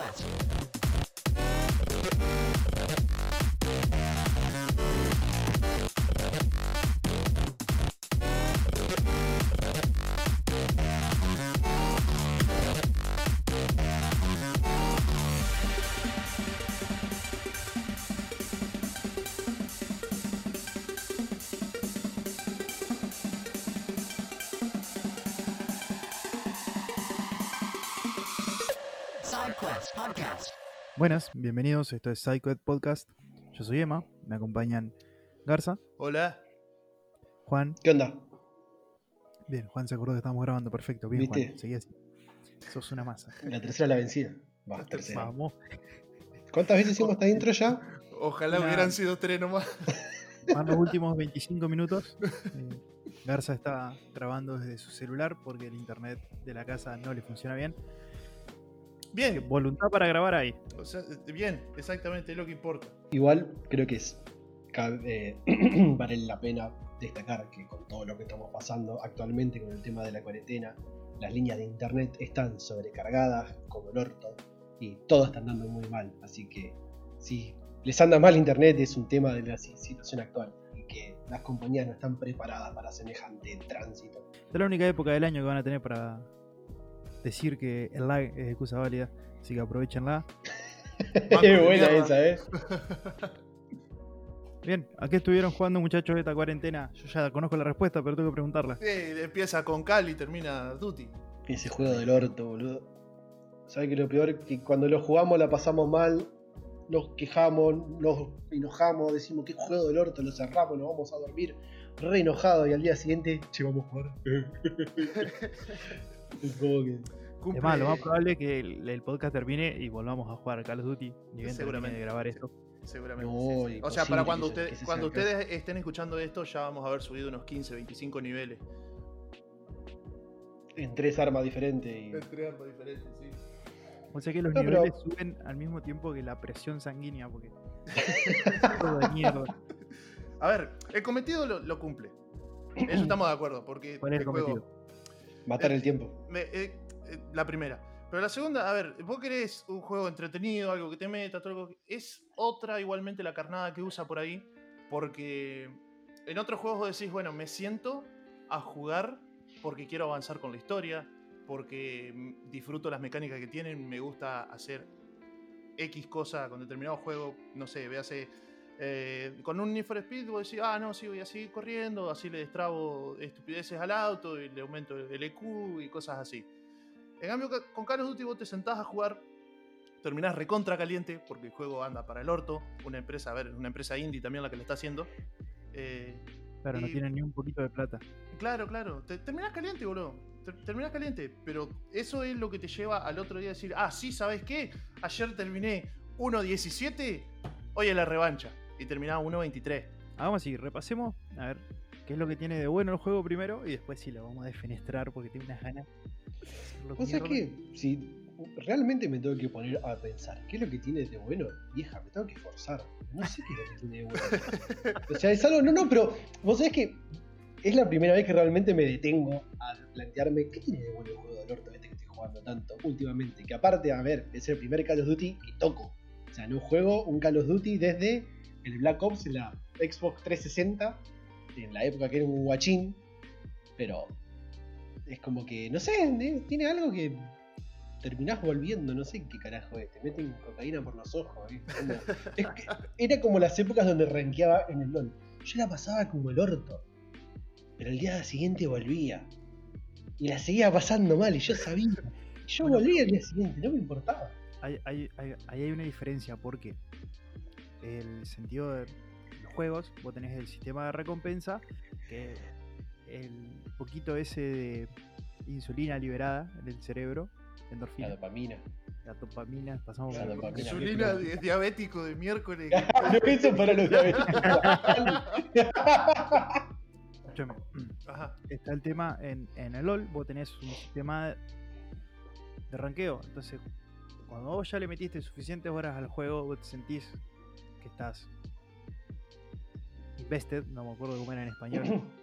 quest. Buenas, bienvenidos, esto es PsychoEd Podcast. Yo soy Emma, me acompañan Garza, Hola. Juan. ¿Qué onda? Bien, Juan se acordó que estábamos grabando, perfecto. Bien, ¿Viste? Juan, seguí así. Sos una masa. La tercera la vencida. Va, tercera. Vamos. ¿Cuántas veces hicimos esta intro ya? Ojalá Nah. hubieran sido tres nomás. Van los últimos 25 minutos. Eh, Garza está grabando desde su celular porque el internet de la casa no le funciona bien. Bien, Voluntad para grabar ahí. o sea, bien, exactamente, es lo que importa. Igual creo que es cabe- eh, vale la pena destacar que con todo lo que estamos pasando actualmente con el tema de la cuarentena, las líneas de internet están sobrecargadas como el orto y todo está andando muy mal. Así que si les anda mal internet es un tema de la si- situación actual y que las compañías no están preparadas para semejante tránsito. Es la única época del año que van a tener para decir que el lag es excusa válida. Así que aprovechenla. Es buena esa, ¿eh? Bien, ¿a qué estuvieron jugando muchachos esta cuarentena? Yo ya conozco la respuesta, pero tengo que preguntarla. Eh, empieza con Cal y termina Duty. Ese juego del orto, boludo. ¿Sabes que lo peor? Que cuando lo jugamos la pasamos mal, nos quejamos, nos enojamos, decimos que juego del orto, lo cerramos, nos vamos a dormir re enojados y al día siguiente, che, vamos a jugar. es. Cumple- más, lo más probable es que el, el podcast termine y volvamos a jugar a Call of Duty. Ni bien termine Seguramente. de grabar esto. Seguramente. No, sí, sí. O sea, para cuando, que se- usted- que se cuando ustedes estén escuchando esto, ya vamos a haber subido unos 15, 25 niveles. En tres armas diferentes. Y... Entre ambos diferentes, sí. O sea que los No, pero- niveles suben al mismo tiempo que la presión sanguínea, porque. A ver, el cometido lo, lo cumple. Eso estamos de acuerdo, porque ¿Cuál es el juego- Matar el tiempo. Me- eh, eh, la primera. Pero la segunda, a ver, vos querés un juego entretenido, algo que te meta, todo algo que- Es otra igualmente la carnada que usa por ahí. Porque en otros juegos vos decís, bueno, me siento a jugar porque quiero avanzar con la historia, porque disfruto las mecánicas que tienen, me gusta hacer X cosa con determinado juego, no sé, véase. Eh, con un Need for Speed vos decís, ah, no, sí, voy a seguir corriendo, así le destrabo estupideces al auto y le aumento el EQ y cosas así. En cambio, ca- con Call of Duty vos te sentás a jugar, terminás recontra caliente, porque el juego anda para el orto. Una empresa, a ver, una empresa indie también la que lo está haciendo. Eh, Claro, no tienen ni un poquito de plata. Claro, claro. Te, terminás caliente, boludo. Te- terminás caliente. Pero eso es lo que te lleva al otro día a decir, ah, sí, ¿sabes qué? Ayer terminé 1.17, hoy es la revancha. Y terminaba 1.23. Hagamos así, repasemos a ver qué es lo que tiene de bueno el juego primero y después sí lo vamos a defenestrar porque tiene unas ganas. de hacerlo ¿Vos sabés mierda. que si realmente me tengo que poner a pensar qué es lo que tiene de bueno, vieja, me tengo que forzar. No sé qué es lo que tiene de bueno. O sea, es algo. No, no, pero vos sabés que es la primera vez que realmente me detengo a plantearme qué tiene de bueno el juego del orto este que estoy jugando tanto últimamente. Que aparte, a ver, es el primer Call of Duty que toco. O sea, no juego un Call of Duty desde el Black Ops en la Xbox 360, en la época que era un guachín. Pero es como que, no sé, eh, tiene algo que terminás volviendo, no sé qué carajo es, te meten cocaína por los ojos. ¿eh? Como- es que era como las épocas donde rankeaba en el LOL. Yo la pasaba como el orto, pero el día siguiente volvía. Y la seguía pasando mal, y yo sabía. Y Yo volvía al día siguiente, no me importaba. Hay, hay- hay una diferencia porque el sentido de los juegos, vos tenés el sistema de recompensa, que el poquito ese de insulina liberada en el cerebro, La endorfina, dopamina. la dopamina, pasamos La por dopamina. Insulina di- diabético de miércoles. no, eso para los diabéticos. Ajá. Está el tema en, en el LOL, vos tenés un sistema de ranqueo. Entonces, cuando vos ya le metiste suficientes horas al juego, vos te sentís que estás invested, no me acuerdo cómo era en español.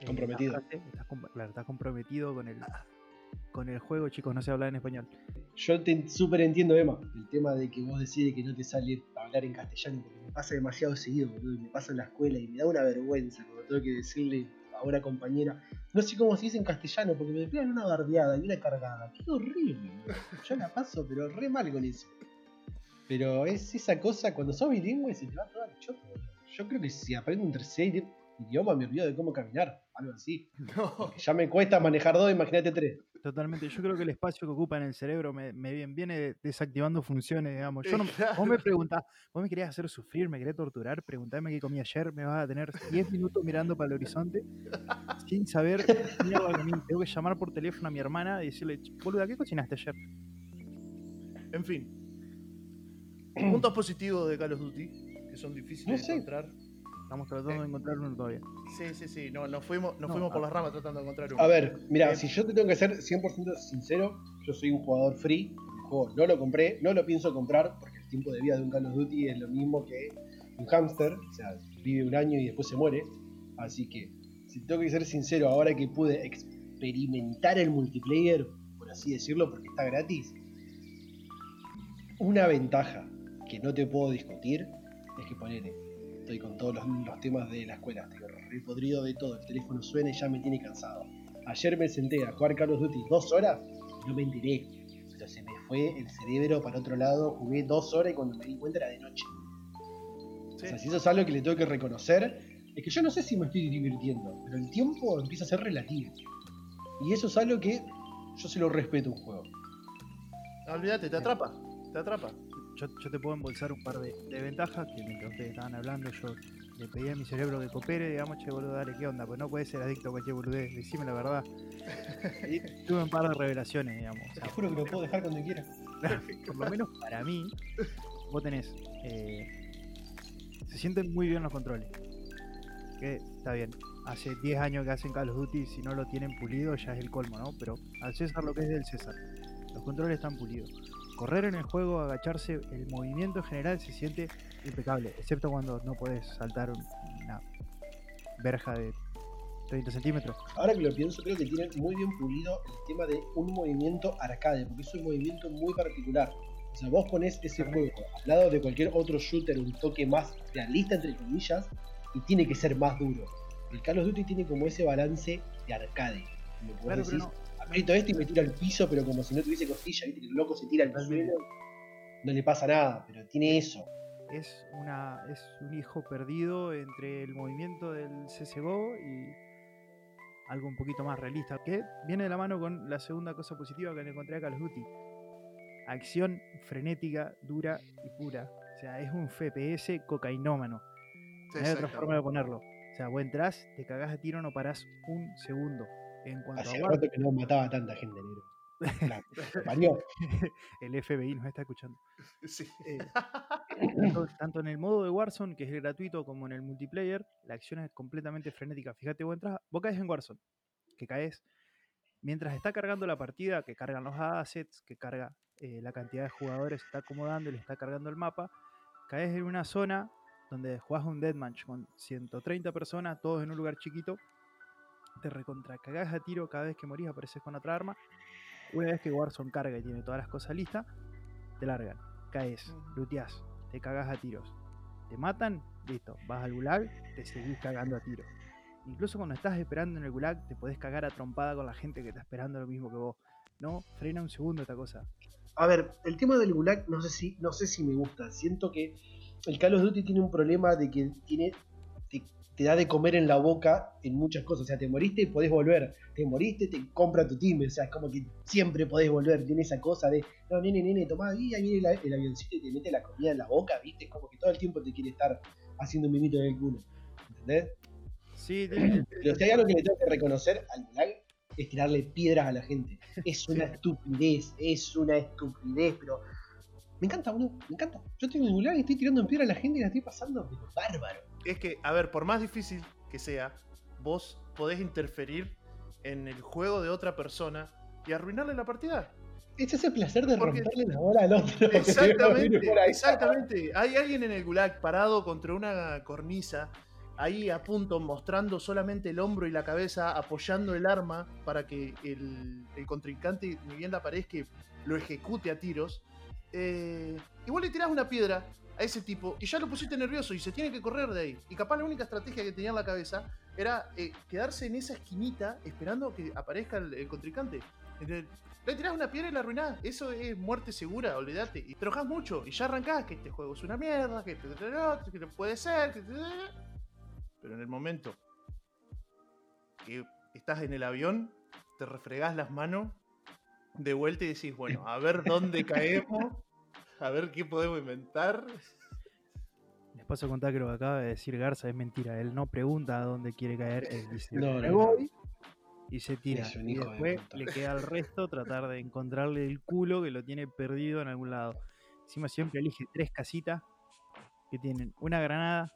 Eh, Comprometido. frase, estás, claro, estás comprometido con el, con el juego, chicos, no se habla en español. Yo te súper entiendo, Emma, el tema de que vos decides que no te sale hablar en castellano, porque me pasa demasiado seguido, boludo, y me pasa en la escuela y me da una vergüenza cuando tengo que decirle a una compañera, no sé cómo se dice en castellano, porque me pegan una bardeada y una cargada. Qué horrible, boludo. yo la paso, pero re mal con eso. Pero es esa cosa, cuando sos bilingüe se te va todo al choto. Yo creo que si aprendo un tercer idioma me olvido de cómo caminar, algo así. No. Porque ya me cuesta manejar dos, imagínate tres. Totalmente. Yo creo que el espacio que ocupa en el cerebro me, me viene- desactivando funciones, digamos. Yo no, Claro. Vos me preguntás, vos me querías hacer sufrir, me querías torturar, preguntame qué comí ayer, me vas a tener 10 minutos mirando para el horizonte sin saber qué comí. Tengo que llamar por teléfono a mi hermana y decirle, "Ch, boluda, ¿qué cocinaste ayer? En fin. Puntos positivos de Call of Duty, que son difíciles No de encontrar. Estamos tratando de encontrar uno todavía. Sí, sí, sí. No, nos fuimos, nos No, fuimos por a- las ramas tratando de encontrar uno. A ver, mira, Eh, si yo te tengo que ser 100% sincero, yo soy un jugador free. El juego no lo compré, no lo pienso comprar porque el tiempo de vida de un Call of Duty es lo mismo que un hámster, o sea, vive un año y después se muere. Así que, si tengo que ser sincero, ahora que pude experimentar el multiplayer, por así decirlo, porque está gratis, una ventaja que no te puedo discutir es que ponele, estoy con todos los, los temas de la escuela, estoy re podrido de todo, el teléfono suena y ya me tiene cansado. Ayer me senté a jugar Call of Duty dos horas y no me enteré. Pero se me fue el cerebro para otro lado, jugué dos horas y cuando me di cuenta era de noche. Sí. O sea, si eso es algo que le tengo que reconocer, es que yo no sé si me estoy divirtiendo, pero el tiempo empieza a ser relativo. Y eso es algo que yo se lo respeto a un juego. Olvídate, te atrapa. Te atrapa. Yo, yo te puedo embolsar un par de, de ventajas que mientras ustedes estaban hablando yo le pedí a mi cerebro que coopere, digamos, che boludo, dale, ¿qué onda? Pues no puedes ser adicto a cualquier boludez, decime la verdad. Y tuve un par de revelaciones, digamos. o sea, Te juro que lo puedo dejar cuando quiera. por lo menos para mí, vos tenés. eh, se sienten muy bien los controles. Que está bien. Hace 10 años que hacen Call of Duty, si no lo tienen pulido ya es el colmo, ¿no? Pero al César lo que es del César. Los controles están pulidos. Correr en el juego, agacharse, el movimiento en general se siente impecable, excepto cuando no puedes saltar un- una verja de 30 centímetros. Ahora que lo pienso, creo que tienen muy bien pulido el tema de un movimiento arcade, porque es un movimiento muy particular. O sea, vos pones ese juego al lado de cualquier otro shooter, un toque más realista, entre comillas, y tiene que ser más duro. El Call of Duty tiene como ese balance de arcade. Como Claro, pero decís, no, aprieto este y me tira al piso, pero como si no tuviese costilla, viste que el loco se tira al suelo, no le pasa nada, pero tiene eso. es una es un hijo perdido entre el movimiento del CSGO y algo un poquito más realista que viene de la mano con la segunda cosa positiva que le encontré a Call of Duty. Acción frenética dura y pura. O sea es un FPS cocainómano. No hay otra forma de ponerlo. O sea vos entrás te cagás a tiro no parás un segundo en cuanto a rato que no mataba a tanta gente, negro. La- el FBI nos está escuchando Sí. Eh, tanto, tanto en el modo de Warzone, que es el gratuito, como en el multiplayer, la acción es completamente frenética. Fíjate, vos entras, vos caes en Warzone, que caes mientras está cargando la partida, que cargan los assets, que carga eh, la cantidad de jugadores, está acomodando y le está cargando el mapa, caes en una zona donde jugás un deathmatch con 130 personas, todos en un lugar chiquito, te recontra cagás a tiro cada vez que morís, apareces con otra arma. Una vez que Warzone carga y tiene todas las cosas listas, te largan, caes, luteás, te cagás a tiros. Te matan, listo, vas al gulag, te seguís cagando a tiros. Incluso cuando estás esperando en el gulag, te podés cagar a trompada con la gente que está esperando lo mismo que vos. No, frena un segundo esta cosa. A ver, el tema del gulag no sé si, no sé si me gusta. Siento que el Call of Duty tiene un problema de que tiene, te, te da de comer en la boca en muchas cosas. O sea, te moriste y podés volver. Te moriste, te compra tu team. O sea, es como que siempre podés volver. Tiene esa cosa de, no, nene, nene, tomá, y ahí viene la- el avioncito y te mete la comida en la boca, ¿viste? Es como que todo el tiempo te quiere estar haciendo un mimito en el culo. ¿Entendés? Sí, tiene- Pero si hay algo que le tengo que reconocer al gulag es tirarle piedras a la gente. Es una estupidez, es una estupidez, pero me encanta, boludo, me encanta. Yo tengo gulag y estoy tirando en piedra a la gente y la estoy pasando, pero bárbaro. Es que, a ver, por más difícil que sea, vos podés interferir en el juego de otra persona y arruinarle la partida. Ese es el placer de Porque- romperle la bola al otro. Exactamente. Hay alguien en el gulag parado contra una cornisa ahí a punto, mostrando solamente el hombro y la cabeza, apoyando el arma para que el, el contrincante, ni bien le aparezca, lo ejecute a tiros. Eh, igual le tirás una piedra a ese tipo y ya lo pusiste nervioso y se tiene que correr de ahí. Y capaz la única estrategia que tenía en la cabeza era eh, quedarse en esa esquinita esperando que aparezca el, el contrincante. Entonces, le tirás una piedra y la arruinás. Eso es muerte segura, olvídate. Y trabajás mucho y ya arrancás que este juego es una mierda, que, este, que no puede ser. Que... Pero en el momento que estás en el avión, te refregás las manos de vuelta y decís, bueno, a ver dónde caemos, a ver qué podemos inventar. Les paso a contar que lo que acaba de decir Garza es mentira. Él no pregunta a dónde quiere caer, él dice, No, "Me no, voy", y se tira. Es un Y hijo después le queda al resto tratar de encontrarle el culo que lo tiene perdido en algún lado. Encima siempre elige tres casitas que tienen una granada.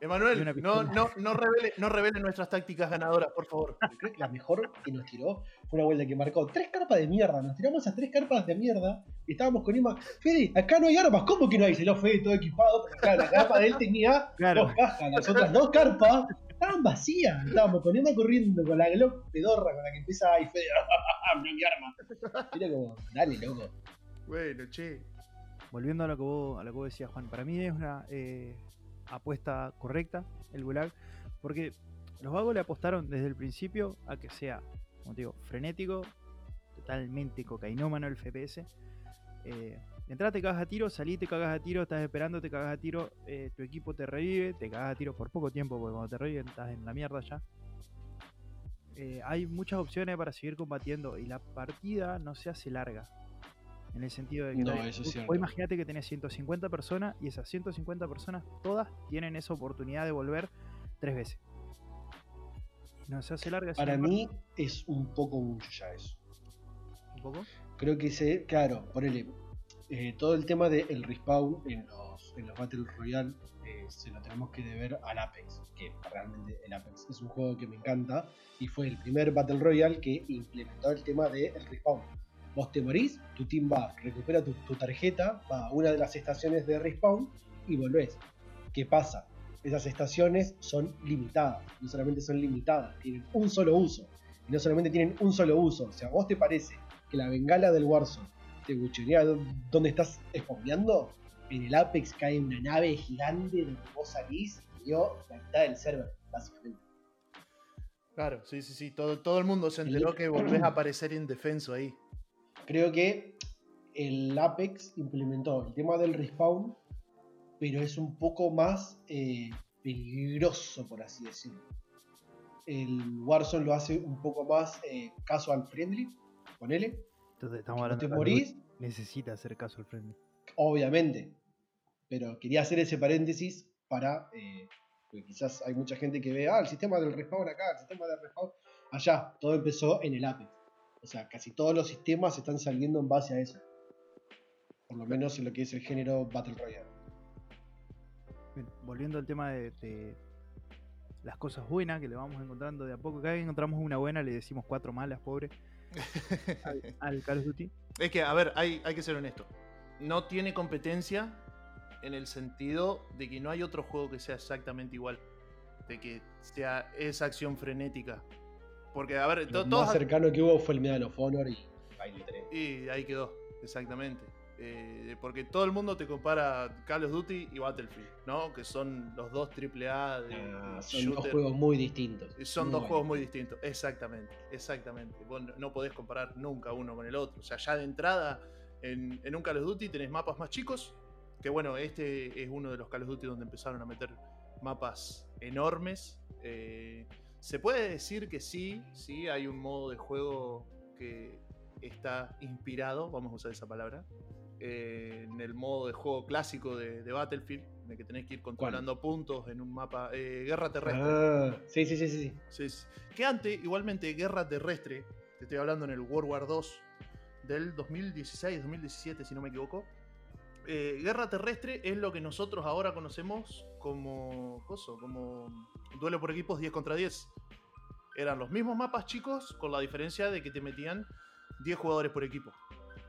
Y Emanuel, no, no, no, revele, no revele nuestras tácticas ganadoras, por favor. Creo que la mejor que nos tiró fue una vuelta que marcó tres carpas de mierda. Nos tiramos esas tres carpas de mierda y estábamos con Ima. Fede, acá no hay armas. ¿Cómo que no hay? Se lo fue todo equipado. Claro, la carpa de él tenía Claro. dos cajas. Las otras dos carpas estaban vacías. Estábamos con Ima corriendo con la Glock pedorra con la que empieza ahí. Fede, no hay armas. Era como, dale, loco. Bueno, che. Volviendo a lo que vos, a lo que vos decías, Juan, para mí es una eh, apuesta correcta el Gulag, porque los vagos le apostaron desde el principio a que sea, como digo, frenético, totalmente cocainómano el FPS. Eh, te cagas a tiro, salí, te cagas a tiro, estás esperando, te cagas a tiro, eh, tu equipo te revive, te cagas a tiro por poco tiempo, porque cuando te reviven estás en la mierda ya. Eh, hay muchas opciones para seguir combatiendo y la partida no se hace larga. En el sentido de que No, tenés- eso vos- imagínate que tenés 150 personas y esas 150 personas todas tienen esa oportunidad de volver tres veces. No se hace larga. Para mí es un poco mucho ya eso. un poco. Creo que se, claro, ponele, eh, todo el tema del respawn en los, en los Battle Royale eh, se lo tenemos que deber al Apex, que realmente el Apex es un juego que me encanta y fue el primer Battle Royale que implementó el tema del respawn. Vos te morís, tu team va, recupera tu, tu tarjeta, va a una de las estaciones de respawn y volvés. ¿Qué pasa? Esas estaciones son limitadas, no solamente son limitadas, tienen un solo uso. Y no solamente tienen un solo uso, o sea, ¿a vos te parece que la bengala del Warzone te buchorea dó- donde estás spawneando? En el Apex cae una nave gigante donde vos salís y dio la mitad del server, básicamente. Claro, sí, sí, sí. Todo, todo el mundo se enteró que volvés a aparecer indefenso ahí. Creo que el Apex implementó el tema del respawn, pero es un poco más eh, peligroso, por así decirlo. El Warzone lo hace un poco más eh, casual friendly, ponele. Entonces estamos No hablando te de que morís, necesita hacer caso al friendly. obviamente. Pero quería hacer ese paréntesis para. eh, porque quizás hay mucha gente que ve, ah, el sistema del respawn acá, el sistema del respawn allá. Todo empezó en el Apex. O sea, casi todos los sistemas están saliendo en base a eso. Por lo menos en lo que es el género Battle Royale. Bien, volviendo al tema de, de las cosas buenas que le vamos encontrando de a poco. Cada vez que encontramos una buena le decimos cuatro malas, pobre. Al, al Call of Duty. Es que, a ver, hay, hay que ser honesto. No tiene competencia en el sentido de que no hay otro juego que sea exactamente igual. De que sea esa acción frenética. Porque, a ver, Lo to- todos. más cercano que hubo fue el Medal of Honor y ahí lo tenés. Y ahí quedó, exactamente. Eh, porque todo el mundo te compara Call of Duty y Battlefield, ¿no? Que son los dos AAA de Ah, son dos juegos muy distintos. Son dos juegos muy distintos, exactamente, exactamente. Vos no- no podés comparar nunca uno con el otro. O sea, ya de entrada, en, en un Call of Duty tenés mapas más chicos, que bueno, este es uno de los Call of Duty donde empezaron a meter mapas enormes. Eh, se puede decir que sí, sí, hay un modo de juego que está inspirado, vamos a usar esa palabra, eh, en el modo de juego clásico de, de Battlefield, en el que tenés que ir controlando puntos en un mapa, eh, guerra terrestre. Ah, sí, sí, sí, sí. sí. Sí, sí. Que antes, igualmente, guerra terrestre, te estoy hablando en el World War II del 2016, 2017, si no me equivoco. Eh, guerra terrestre es lo que nosotros ahora conocemos como, coso, como duelo por equipos 10 contra 10. Eran los mismos mapas chicos, con la diferencia de que te metían 10 jugadores por equipo.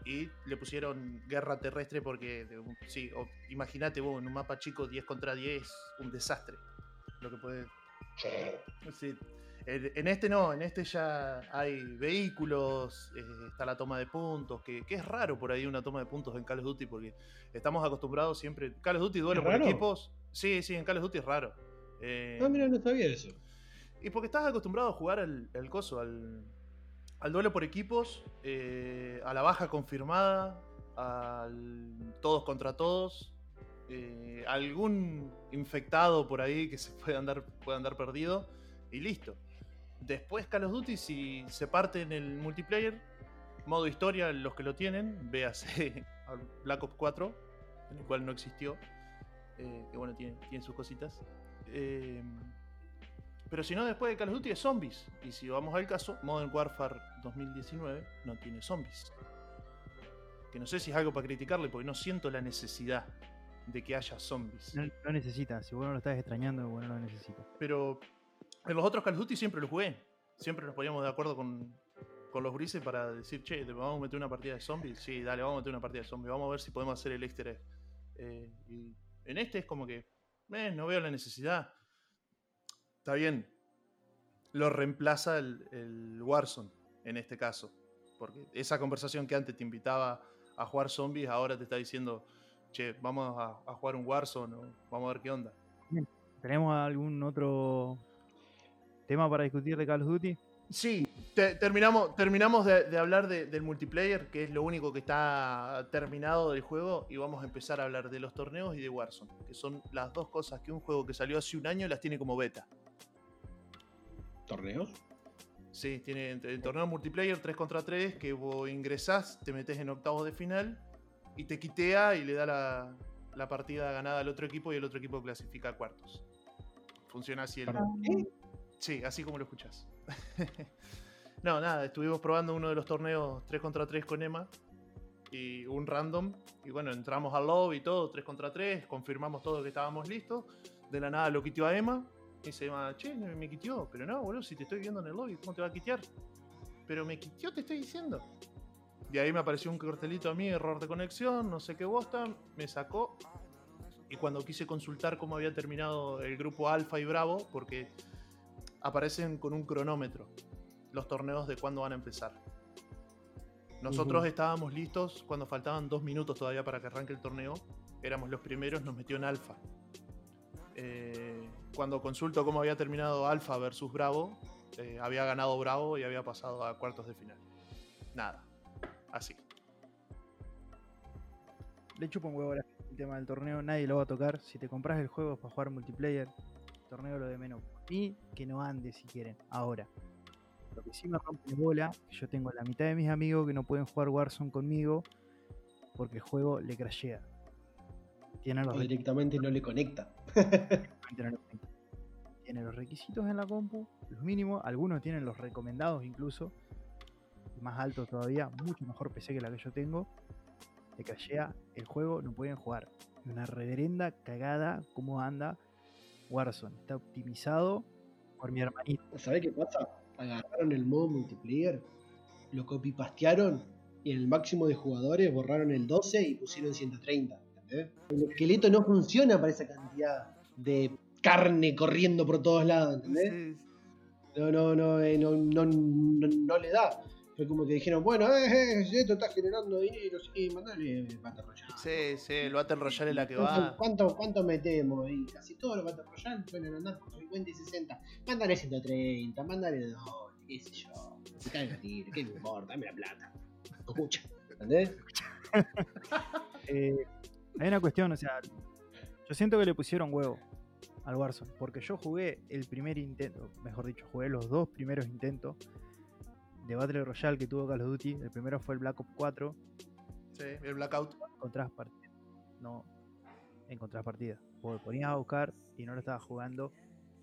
Y le pusieron guerra terrestre porque, sí, imagínate vos, en un mapa chico 10 contra 10, un desastre. lo que puede. Sí. En en este no, en este ya hay vehículos, eh, está la toma de puntos, que, que es raro por ahí una toma de puntos en Call of Duty porque estamos acostumbrados siempre. Call of Duty duelo ¿Es por equipos. Sí, sí, en Call of Duty es raro. Eh, Ah, mira, no sabía eso. y porque estás acostumbrado a jugar al, al coso, al, al duelo por equipos, eh, a la baja confirmada, al todos contra todos, eh, algún infectado por ahí que se puede andar, puede andar perdido y listo. Después Call of Duty, si se parte en el multiplayer, modo historia, los que lo tienen, véase Black Ops 4, en el cual no existió, eh, que bueno, tiene, tiene sus cositas. Eh, pero si no, después de Call of Duty es zombies. Y si vamos al caso, Modern Warfare 2019 no tiene zombies. Que no sé si es algo para criticarle, porque no siento la necesidad de que haya zombies. No, no necesita, si vos no lo estás extrañando, bueno, no lo necesita. Pero en los otros Call of Duty siempre lo jugué. Siempre nos poníamos de acuerdo con, con los grises para decir, che, ¿te vamos a meter una partida de zombies. Sí, dale, vamos a meter una partida de zombies. Vamos a ver si podemos hacer el easter. Eh, y en este es como que, eh, no veo la necesidad. Está bien. Lo reemplaza el, el Warzone en este caso. Porque esa conversación que antes te invitaba a jugar zombies, ahora te está diciendo, che, vamos a, a jugar un Warzone, o vamos a ver qué onda. ¿Tenemos algún otro tema para discutir de Call of Duty? Sí, te- terminamos, terminamos de, de hablar de- del multiplayer, que es lo único que está terminado del juego, y vamos a empezar a hablar de los torneos y de Warzone, que son las dos cosas que un juego que salió hace un año las tiene como beta. ¿Torneos? Sí, tiene el, torneo multiplayer 3 contra 3, que vos ingresás, te metes en octavos de final, y te quitea y le da la, la partida ganada al otro equipo y el otro equipo clasifica a cuartos. Funciona así el, ¿Qué? Sí, así como lo escuchás. no, nada, estuvimos probando uno de los torneos 3 contra 3 con Emma y un random. Y bueno, entramos al lobby y todo, 3 contra 3, confirmamos todo que estábamos listos. De la nada lo quiteó a Emma. Y dice Emma, che, me quiteó. Pero no, boludo, si te estoy viendo en el lobby, ¿cómo te va a quitear? Pero me quiteó, te estoy diciendo. Y ahí me apareció un cartelito a mí, error de conexión, no sé qué bosta, me sacó. Y cuando quise consultar cómo había terminado el grupo Alfa y Bravo, porque aparecen con un cronómetro los torneos de cuándo van a empezar. Nosotros estábamos listos cuando faltaban dos minutos todavía para que arranque el torneo. Éramos los primeros, nos metió en Alfa. Eh, cuando consulto cómo había terminado Alfa versus Bravo, eh, había ganado Bravo y había pasado a cuartos de final. Nada. Así. Le chupo un huevo el tema del torneo, nadie lo va a tocar. Si te compras el juego es para jugar multiplayer, torneo lo de menos. Y que no ande si quieren, ahora. Lo que sí me rompe la bola, que yo tengo la mitad de mis amigos que no pueden jugar Warzone conmigo porque el juego le crashea. Tiene los, O directamente no le conecta. Tiene los requisitos en la compu, los mínimos, algunos tienen los recomendados incluso, más altos todavía, mucho mejor PC que la que yo tengo. Le crashea el juego, no pueden jugar. Una reverenda cagada cómo anda Warzone. Está optimizado por mi hermanito. ¿Sabés qué pasa? Agarraron el modo multiplayer, lo copy-pastearon y en el máximo de jugadores borraron el 12 y pusieron 130. ¿entendés? El esqueleto no funciona para esa cantidad de carne corriendo por todos lados, ¿entendés? No, no, no, eh, no, no, no, no le da. Fue como que dijeron, bueno, eh, eh, esto está generando dinero, sí, mandale Battle Royale. Sí, sí, el Battle Royale es la que ¿Cuánto, va. cuánto, cuánto metemos? Y casi todos los Battle Royale suelen andar por 50 y 60. Mándale 130, mándale 2, qué sé yo. Se cae el tiro, qué me importa, dame la plata. Escucha, ¿entendés? Eh, hay una cuestión, o sea, yo siento que le pusieron huevo al Warzone, porque yo jugué el primer intento, mejor dicho, jugué los dos primeros intentos de Battle Royale que tuvo Call of Duty. El primero fue el Black Ops 4, Sí, el Blackout. encontrás partida. No encontrás partida. Vos ponías a buscar y no lo estaba jugando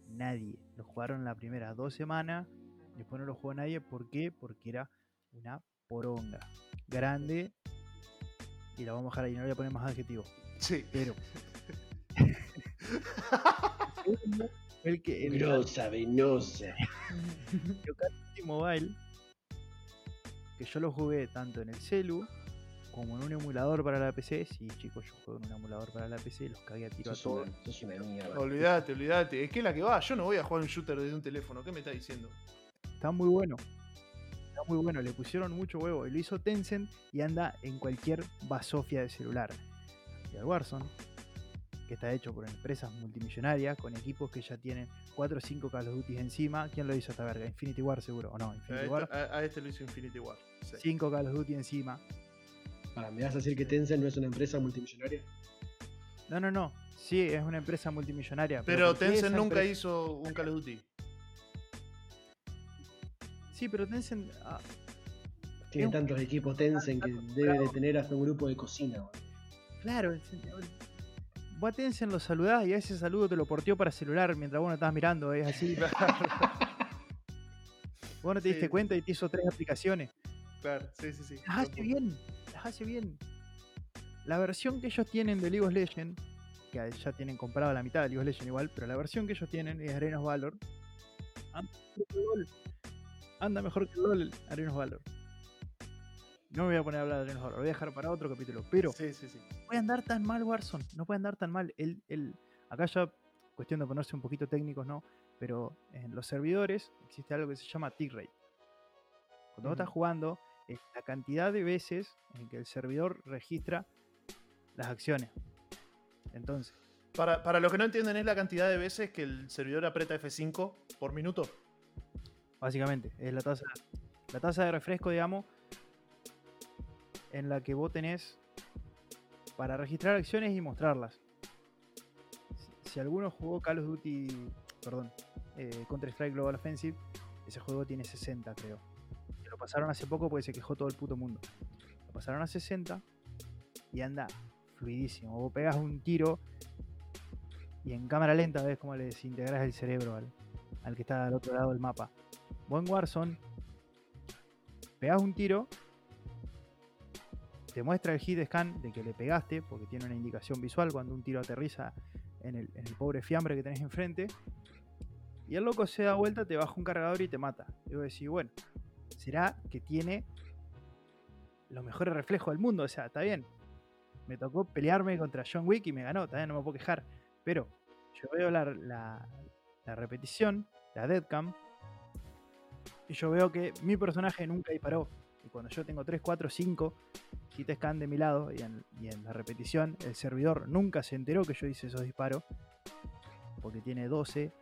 nadie. Lo jugaron las primeras dos semanas, después no lo jugó nadie. ¿Por qué? Porque era una poronga grande. Y la vamos a dejar ahí, no le voy a poner más adjetivos. Sí. Pero. el que el Grosa, venosa. Call of Duty Mobile, que yo lo jugué tanto en el celu como en un emulador para la PC. Sí, chicos, yo juego en un emulador para la PC, los cagué a tiro a Sos todos. Olvídate, olvídate. Es que es la que va. Yo no voy a jugar un shooter desde un teléfono. ¿Qué me está diciendo? Está muy bueno. Está muy bueno, le pusieron mucho huevo. Y lo hizo Tencent y anda en cualquier basofia de celular. Y el Warzone, que está hecho por empresas multimillonarias, con equipos que ya tienen 4 o 5 Call of Duty encima. ¿Quién lo hizo esta verga? Infinity War seguro, o no, A Infinity este, War. a- a este lo hizo Infinity War. sí. 5 Call of Duty encima. Para, ¿me vas a decir que Tencent no es una empresa multimillonaria? No, no, no. Sí, es una empresa multimillonaria. Pero ¿por qué Tencent nunca empresa- hizo un Call of Duty. Sí, pero Tencent. ah, Tiene tantos equipos Tencent que debe de tener hasta un grupo de cocina. boludo. claro, vos a Tencent lo saludás y a ese saludo te lo porteó para celular mientras vos no estabas mirando. Es así. vos no te diste sí, cuenta y te hizo tres aplicaciones. Claro, sí, sí, sí. Las hace bien, las hace bien. La versión que ellos tienen de League of Legends, que ya tienen comprado la mitad de League of Legends igual, pero la versión que ellos tienen es Arenas Valor. Anda mejor que LOL, Arenas Valor. No me voy a poner a hablar de Arenas Valor, lo voy a dejar para otro capítulo. Pero Sí, sí, sí. no puede andar tan mal Warzone, no puede andar tan mal. El, el- acá ya, cuestión de ponerse un poquito técnicos, ¿no? Pero en los servidores existe algo que se llama tick rate. Cuando vos estás Ujú. jugando, es la cantidad de veces en que el servidor registra las acciones. Entonces, Para, para los que no entienden, es la cantidad de veces que el servidor aprieta F5 por minuto. básicamente, es la tasa, la tasa de refresco, digamos, en la que vos tenés para registrar acciones y mostrarlas. Si, alguno jugó Call of Duty, perdón, eh, Counter-Strike Global Offensive, ese juego tiene 60, creo. Lo pasaron hace poco porque se quejó todo el puto mundo. Lo pasaron a 60 y anda fluidísimo. Vos pegas un tiro y en cámara lenta ves cómo le desintegras el cerebro al, al que está al otro lado del mapa. Vos en Warzone pegás un tiro, te muestra el hit scan de que le pegaste, porque tiene una indicación visual cuando un tiro aterriza en el, pobre fiambre que tenés enfrente. Y el loco se da vuelta, te baja un cargador y te mata. Y vos decís, bueno, será que tiene los mejores reflejos del mundo. O sea, está bien. Me tocó pelearme contra John Wick y me ganó, también no me puedo quejar. Pero yo veo la, la- la repetición, la deadcam, y yo veo que mi personaje nunca disparó. Y cuando yo tengo 3, 4, 5 hit scan de mi lado y en, la repetición, el servidor nunca se enteró que yo hice esos disparos. Porque tiene 12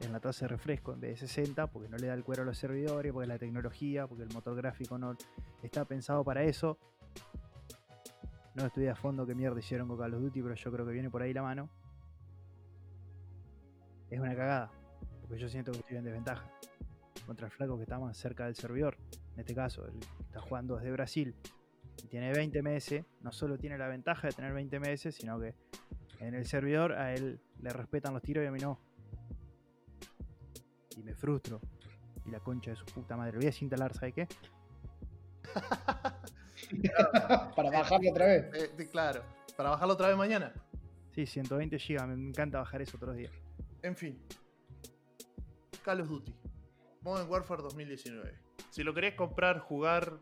en la tasa de refresco en vez de 60, porque no le da el cuero a los servidores, porque la tecnología, porque el motor gráfico no está pensado para eso. No estudié a fondo qué mierda hicieron con Call of Duty, pero yo creo que viene por ahí la mano. Es una cagada, porque yo siento que estoy en desventaja contra el flaco que está más cerca del servidor. En este caso, el que está jugando desde Brasil y tiene 20 ms, no solo tiene la ventaja de tener 20 ms, sino que en el servidor a él le respetan los tiros y a mí no. Y me frustro. Y la concha de su puta madre. Lo voy a desinstalar, ¿sabe qué? Para bajarlo otra vez. Eh, claro, para bajarlo otra vez mañana. Sí, 120 GB, me encanta bajar eso otros días. En fin. Call of Duty. Modern Warfare 2019. Si lo querés comprar, jugar,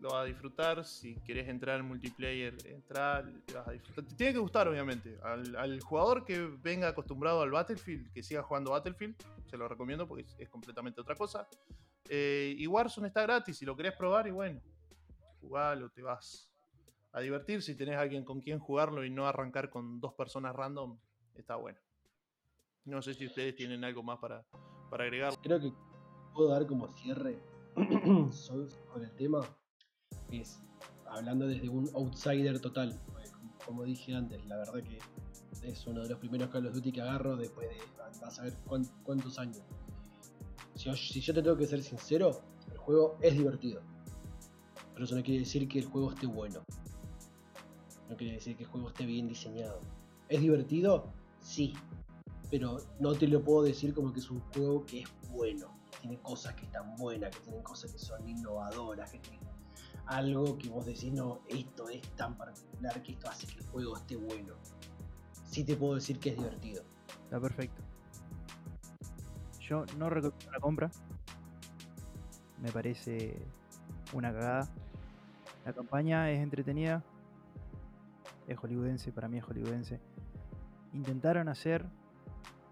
lo vas a disfrutar. Si querés entrar en multiplayer, entrar, te vas a disfrutar. Te tiene que gustar, obviamente. Al, al jugador que venga acostumbrado al Battlefield, que siga jugando Battlefield, se lo recomiendo porque es, es completamente otra cosa. Eh, y Warzone está gratis. Si lo querés probar, y bueno, jugalo, te vas a divertir. Si tenés alguien con quien jugarlo y no arrancar con dos personas random, está bueno. No sé si ustedes tienen algo más para, para agregar. Creo que puedo dar como cierre so- con el tema. Es hablando desde un outsider total. porque como- dije antes, la verdad que es uno de los primeros Call of Duty que agarro después de a ver cuán- cuántos años. Si yo, si yo te tengo que ser sincero, el juego es divertido. Pero eso no quiere decir que el juego esté bueno. No quiere decir que el juego esté bien diseñado. ¿Es divertido? Sí. Pero no te lo puedo decir como que es un juego que es bueno. Tiene cosas que están buenas, que tienen cosas que son innovadoras, que tienen algo que vos decís, no, esto es tan particular que esto hace que el juego esté bueno. Sí te puedo decir que es divertido. Está perfecto. Yo no recomiendo la compra. Me parece una cagada. La campaña es entretenida, es hollywoodense, para mí es hollywoodense. Intentaron hacer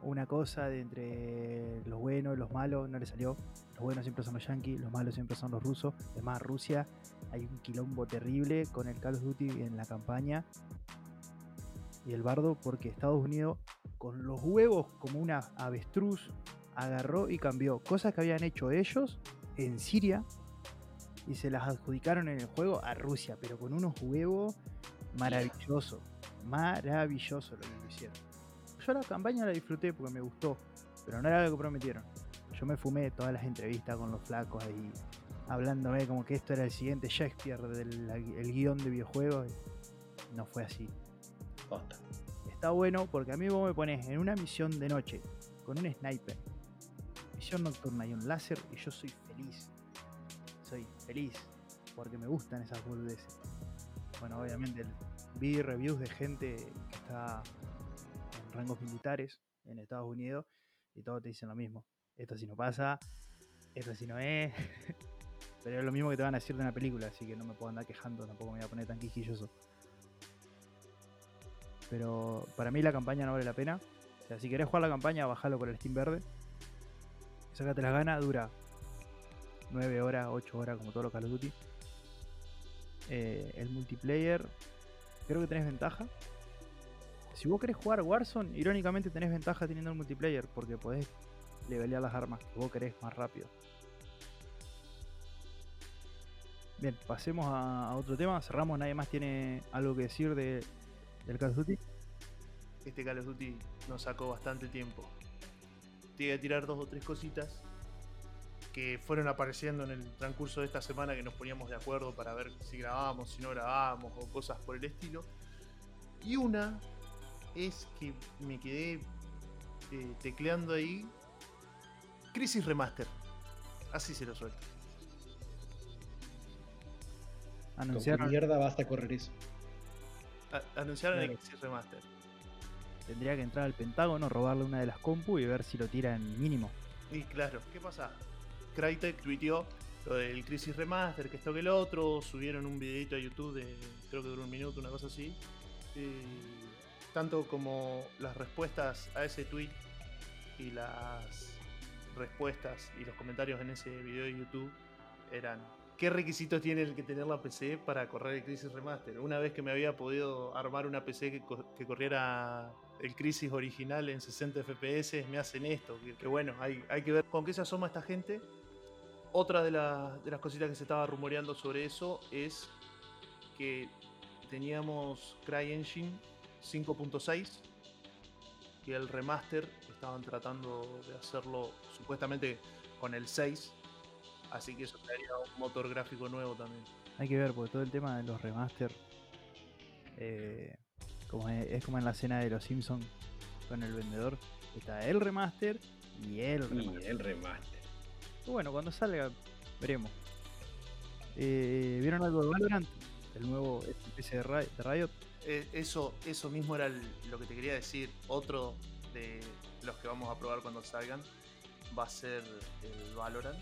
una cosa de entre los buenos y los malos, no le salió. Los buenos siempre son los yankees, los malos siempre son los rusos. Además, Rusia hay un quilombo terrible con el Call of Duty en la campaña y el bardo porque Estados Unidos con los huevos como una avestruz agarró y cambió cosas que habían hecho ellos en Siria y se las adjudicaron en el juego a Rusia, pero con unos huevos maravillosos, maravilloso lo que hicieron. Yo la campaña la disfruté porque me gustó, pero no era lo que prometieron. Yo me fumé todas las entrevistas con los flacos ahí, hablándome como que esto era el siguiente Shakespeare del el guion de videojuegos. y No fue así. Está bueno porque a mí vos me pones en una misión de noche con un sniper, misión nocturna y un láser y yo soy feliz. Soy feliz porque me gustan esas boludeces. Bueno, obviamente vi reviews de gente que está rangos militares en Estados Unidos y todos te dicen lo mismo. Esto si no pasa, esto si no es. Pero es lo mismo que te van a decir de una película, así que no me puedo andar quejando, tampoco me voy a poner tan quisquilloso. Pero para mí la campaña no vale la pena. O sea, si querés jugar la campaña, bajalo por el Steam verde. Sácate las ganas, dura 9 horas, 8 horas, como todo lo Call of Duty. Eh, el multiplayer, creo que tenés ventaja. Si vos querés jugar Warzone, irónicamente tenés ventaja teniendo el multiplayer, porque podés levelear las armas que vos querés más rápido. Bien, pasemos a, otro tema. Cerramos, nadie más tiene algo que decir de, del Call of Duty. Este Call of Duty nos sacó bastante tiempo. Te voy a tirar dos o tres cositas que fueron apareciendo en el transcurso de esta semana que nos poníamos de acuerdo para ver si grabábamos, si no grabábamos o cosas por el estilo. Y una es que me quedé eh, tecleando ahí Crisis Remaster. Así se lo suelto. ¿Con qué Anunciaron, mierda basta correr eso? A- anunciaron el. Crisis Remaster. tendría que entrar al Pentágono, robarle una de las compu y ver si lo tira en mínimo. Y claro, ¿qué pasa? Crytek tuiteó lo del Crisis Remaster, que esto que el otro, subieron un videito a YouTube de creo que duró un minuto, una cosa así. Y tanto como las respuestas a ese tweet y las respuestas y los comentarios en ese video de YouTube eran ¿Qué requisitos tiene el que tener la PC para correr el Crisis Remaster? Una vez que me había podido armar una PC que, co- que corriera el Crisis original en 60 FPS, me hacen esto. Que, que bueno, hay, hay que ver con qué se asoma esta gente. Otra de, la- de las cositas que se estaba rumoreando sobre eso es que teníamos CryEngine 5.6 y el remaster estaban tratando de hacerlo supuestamente con el 6. Así que eso traería un motor gráfico nuevo también. Hay que ver, porque todo el tema de los remaster eh, como es, es como en la escena de los Simpsons con el vendedor. Está el remaster y el remaster. Y el remaster. Bueno, cuando salga, veremos. Eh, ¿Vieron algo de Valorant? El nuevo FPS de Riot. Eh, eso, eso mismo era el- lo que te quería decir. Otro de los que vamos a probar cuando salgan va a ser el Valorant.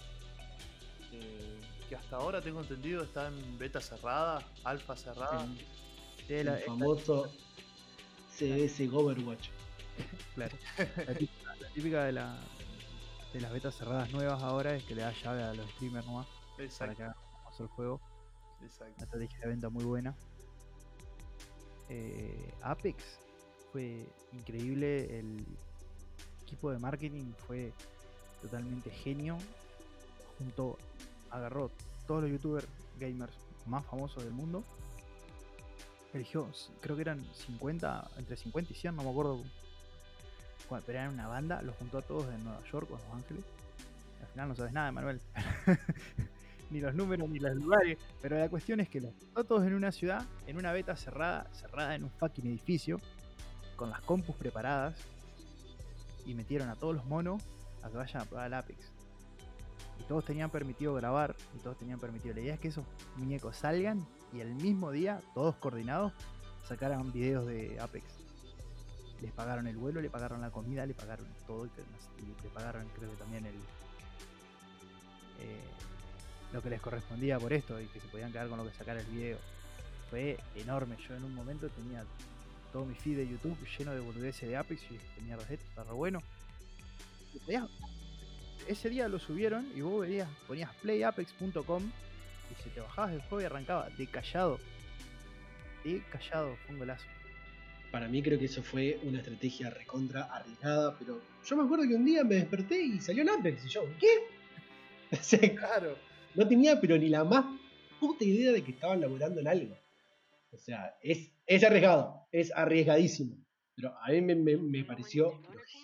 eh, que hasta ahora tengo entendido está en beta cerrada, alfa cerrada. Sí, la- el famoso CS Overwatch. Claro. La típica, la típica de, la, de las betas cerradas nuevas ahora es que le da llave a los streamers nomás para Exacto, que hagan famoso el juego. exacto. Una estrategia de venta muy buena. Eh, Apex fue increíble. El equipo de marketing fue totalmente genio. Junto, agarró todos los youtubers gamers más famosos del mundo. Eligió, creo que eran 50, entre 50 y 100, no me acuerdo. Pero eran una banda, los juntó a todos en Nueva York o Los Ángeles. Al final no sabes nada, Manuel. ni los números ni los lugares. Pero la cuestión es que los todos en una ciudad, en una beta cerrada, cerrada en un fucking edificio, con las compus preparadas. Y metieron a todos los monos a que vayan a probar el Apex. Y todos tenían permitido grabar y todos tenían permitido. La idea es que esos muñecos salgan y el mismo día, todos coordinados, sacaran videos de Apex. Les pagaron el vuelo, le pagaron la comida, le pagaron todo y le pagaron creo que también el... eh, lo que les correspondía por esto y que se podían quedar con lo que sacar el video. Fue enorme. Yo en un momento tenía todo mi feed de YouTube lleno de boludeces de Apex y tenía esto está re bueno. Y podías- ese día lo subieron y vos veías, ponías playapex.com y se te bajabas el juego y arrancaba de callado. De callado, fue un golazo. Para mí creo que eso fue una estrategia recontra arriesgada, pero yo me acuerdo que un día me desperté y salió el Apex y yo, ¿qué? Sea, Claro. No tenía pero ni la más puta idea de que estaban laborando en algo. O sea, es, es arriesgado, es arriesgadísimo. Pero a mí me, me- me pareció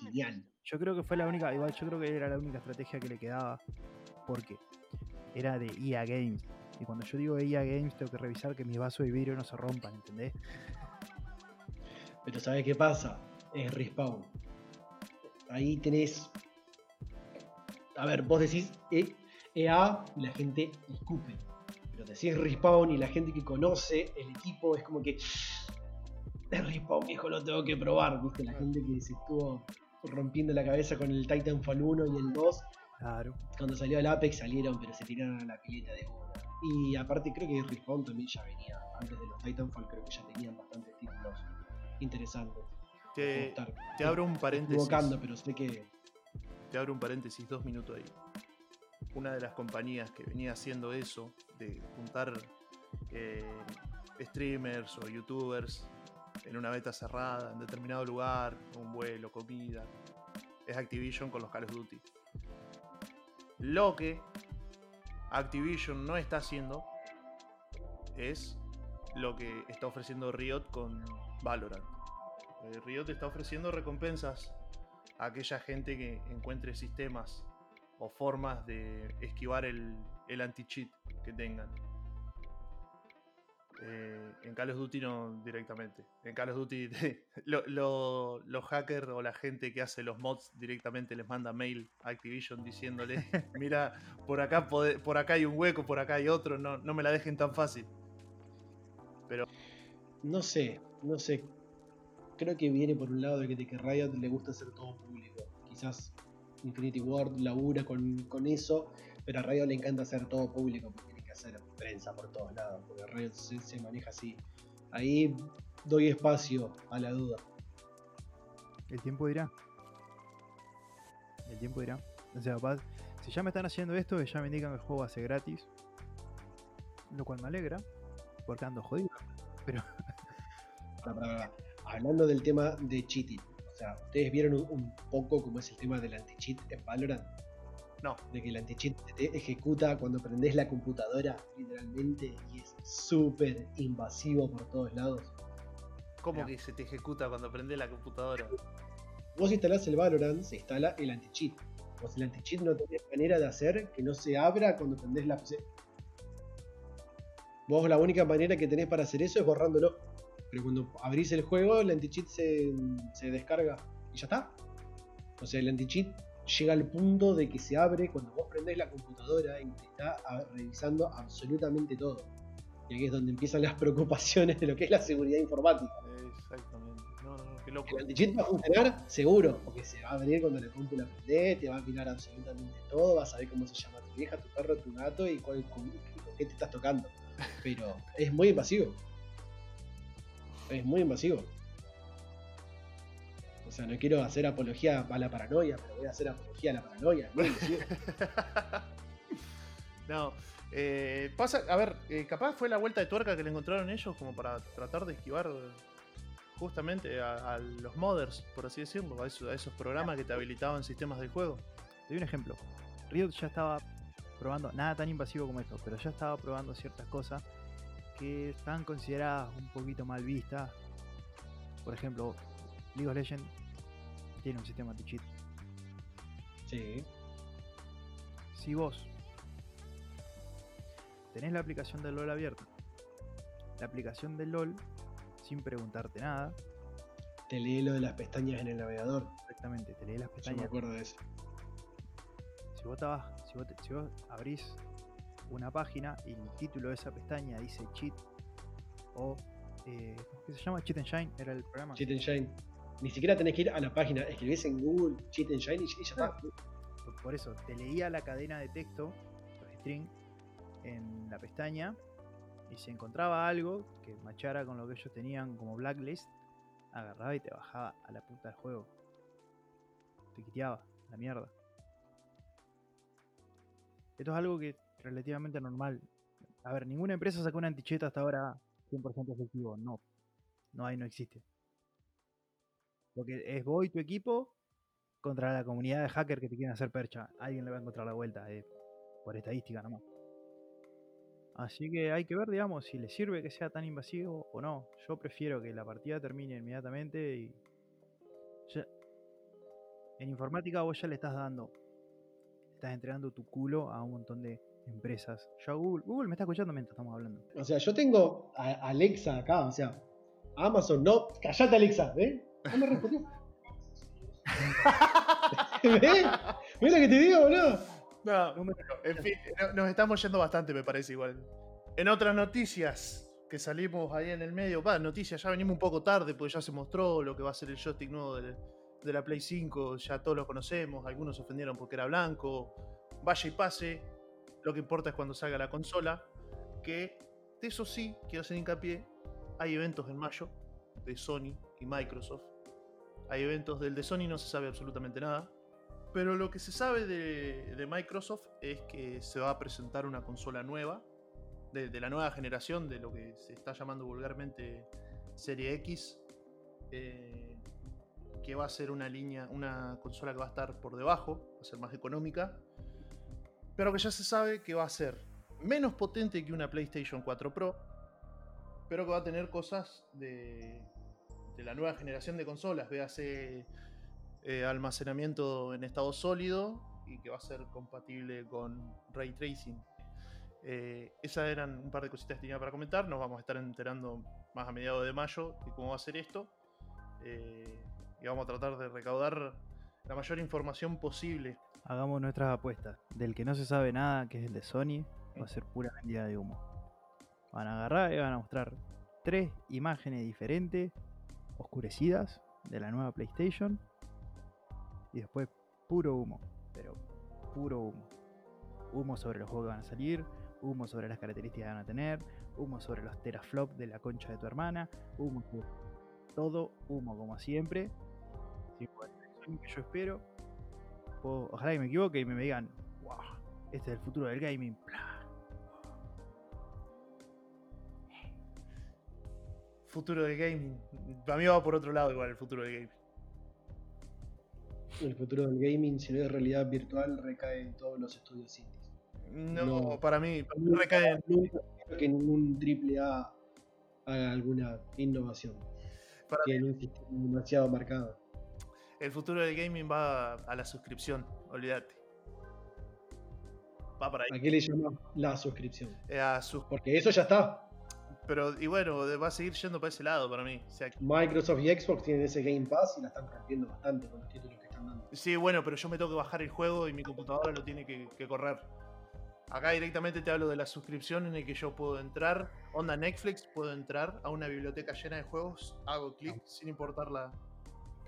genial. Yo creo que fue la única, igual yo creo que era la única estrategia que le quedaba. Porque era de EA Games. Y cuando yo digo EA Games tengo que revisar que mis vasos de vidrio no se rompan, ¿entendés? Pero ¿sabes qué pasa? Es respawn. Ahí tenés. A ver, vos decís E- EA y la gente escupe. Pero decís respawn y la gente que conoce el equipo es como que. Es respawn, viejo, lo tengo que probar. ¿Viste? La gente que se estuvo rompiendo la cabeza con el Titanfall 1 y el 2. Claro. Cuando salió el Apex salieron, pero se tiraron a la pileta de una. Y aparte creo que Respawn también ya venía. Antes de los Titanfall creo que ya tenían bastantes títulos interesantes. Te, te abro un paréntesis. equivocando, pero sé que Te abro un paréntesis, dos minutos ahí. Una de las compañías que venía haciendo eso, de juntar eh, streamers o youtubers en una beta cerrada, en determinado lugar, un vuelo, comida, es Activision con los Call of Duty. Lo que Activision no está haciendo es lo que está ofreciendo Riot con Valorant. Eh, Riot está ofreciendo recompensas a aquella gente que encuentre sistemas o formas de esquivar el, el anti-cheat que tengan. Eh, en Call of Duty no directamente. En Call of Duty lo- lo- los hackers o la gente que hace los mods directamente les manda mail a Activision diciéndole, mira, por acá, pode- por acá hay un hueco, por acá hay otro, no, no me la dejen tan fácil. no sé, no sé. Creo que viene por un lado de que, de que Riot le gusta hacer todo público. Quizás Infinity Ward labura con, con eso, pero a Riot le encanta hacer todo público porque tiene que hacer prensa por todos lados. Porque Riot se, se maneja así. Ahí doy espacio a la duda. El tiempo dirá. El tiempo dirá. O sea, capaz, si ya me están haciendo esto, ya me indican que el juego va a ser gratis. Lo cual me alegra. Porque ando jodido. Pará. Hablando del tema de cheating, o sea, ¿ustedes vieron un, un poco cómo es el tema del anti-cheat en Valorant? No, De que el anti-cheat te ejecuta cuando prendés la computadora, literalmente, y es súper invasivo por todos lados. ¿cómo que se te ejecuta cuando prende la computadora? Vos instalás el Valorant, se instala el anti-cheat. Vos el anti-cheat no tenés manera de hacer que no se abra cuando prendés la PC. Vos la única manera que tenés para hacer eso es borrándolo. Pero cuando abrís el juego, el anti-cheat se, se descarga y ya está. O sea, el anti-cheat llega al punto de que se abre cuando vos prendés la computadora y te está revisando absolutamente todo. Y aquí es donde empiezan las preocupaciones de lo que es la seguridad informática. Exactamente. No, no, qué loco. El anti-cheat va a funcionar seguro, porque se va a abrir cuando la compu la prendés, te va a mirar absolutamente todo, vas a ver cómo se llama tu vieja, tu perro, tu gato y cuál, con, con qué te estás tocando. Pero es muy invasivo. Es muy invasivo. O sea, no quiero hacer apología a la paranoia, pero voy a hacer apología a la paranoia. es muy invasivo. No, eh, pasa, a ver, eh, capaz fue la vuelta de tuerca que le encontraron ellos como para tratar de esquivar eh, justamente a, a los modders, por así decirlo, a esos, a esos programas que te habilitaban sistemas del juego. Te doy un ejemplo. Riot ya estaba probando, nada tan invasivo como esto, pero ya estaba probando ciertas cosas que están consideradas un poquito mal vistas. Por ejemplo, League of Legends tiene un sistema de cheat. Sí. Si vos tenés la aplicación del LOL abierta, la aplicación del LOL, sin preguntarte nada, Te leí lo de las pestañas en el navegador. directamente te lee las Yo me pestañas. acuerdo de eso. Si vos, estabas- si, vos te- si vos abrís una página y el título de esa pestaña dice cheat o eh, ¿cómo que se llama? Cheat Engine era el programa. Cheat Engine. Ni siquiera tenés que ir a la página, escribís en Google Cheat y ya y ya está. Por- eso te leía la cadena de texto, los string, en la pestaña y si encontraba algo que machara con lo que ellos tenían como blacklist, agarraba y te bajaba a la puta del juego. Te quiteaba, la mierda. Esto es algo que relativamente normal. A ver, ninguna empresa sacó una anticheta hasta ahora 100% efectivo. No. No hay, no existe. Porque es vos y tu equipo contra la comunidad de hackers que te quieren hacer percha. Alguien le va a encontrar la vuelta, eh, por estadística nomás. Así que hay que ver, digamos, si le sirve que sea tan invasivo o no. Yo prefiero que la partida termine inmediatamente y. ya- En informática vos ya le estás dando. Estás entregando tu culo a un montón de empresas. Yo a Google. Google me está escuchando mientras estamos hablando. O sea, yo tengo a Alexa acá, o sea, Amazon, no, callate Alexa, ¿ves? No me respondió. ¿Ves? ¿Ves lo que te digo, boludo? No, No me- en fin, no- nos estamos yendo bastante, me parece igual. En otras noticias que salimos ahí en el medio, va, noticias, ya venimos un poco tarde, porque ya se mostró lo que va a ser el joystick nuevo de, de la Play 5, ya todos lo conocemos, algunos se ofendieron porque era blanco, vaya y pase, lo que importa es cuando salga la consola, que de eso sí, quiero hacer hincapié, hay eventos en mayo de Sony y Microsoft. Hay eventos del de Sony, no se sabe absolutamente nada. Pero lo que se sabe de, Microsoft es que se va a presentar una consola nueva, de, de la nueva generación, de lo que se está llamando vulgarmente Serie X, eh, que va a ser una línea, una consola que va a estar por debajo, va a ser más económica, pero que ya se sabe que va a ser menos potente que una PlayStation 4 Pro, pero que va a tener cosas de, de la nueva generación de consolas, véase eh, almacenamiento en estado sólido y que va a ser compatible con ray tracing. Eh, esas eran un par de cositas que tenía para comentar. Nos vamos a estar enterando más a mediados de mayo de cómo va a ser esto. Eh, y vamos a tratar de recaudar la mayor información posible. Hagamos nuestras apuestas. Del que no se sabe nada, que es el de Sony, va a ser pura vendida de humo. Van a agarrar y van a mostrar tres imágenes diferentes, oscurecidas, de la nueva PlayStation. Y después puro humo. Pero puro humo. Humo sobre los juegos que van a salir. Humo sobre las características que van a tener. Humo sobre los teraflops de la concha de tu hermana. Humo todo humo como siempre. Sí, bueno, que yo espero. O- ojalá que me equivoque y me digan, wow, este es el futuro del gaming. Bla. Futuro del gaming. Para mí va por otro lado igual el futuro del gaming. El futuro del gaming, si no es realidad virtual, recae en todos los estudios indies. No, No. para mí, para mí recae en- Nunca creo que ningún triple A haga alguna innovación. Para Tiene un sistema demasiado marcado. El futuro del gaming va a la suscripción, olvídate. Va para ahí. ¿A qué le llaman la suscripción? Eh, a sus- Porque eso ya está. Pero, y bueno, va a seguir yendo para ese lado para mí. O sea, Microsoft y Xbox tienen ese Game Pass y la están rompiendo bastante con los títulos que están dando. sí, bueno, pero yo me tengo que bajar el juego y mi computadora lo tiene que, que correr. Acá directamente te hablo de la suscripción en el que yo puedo entrar, onda Netflix, puedo entrar a una biblioteca llena de juegos, hago clic sin importar la...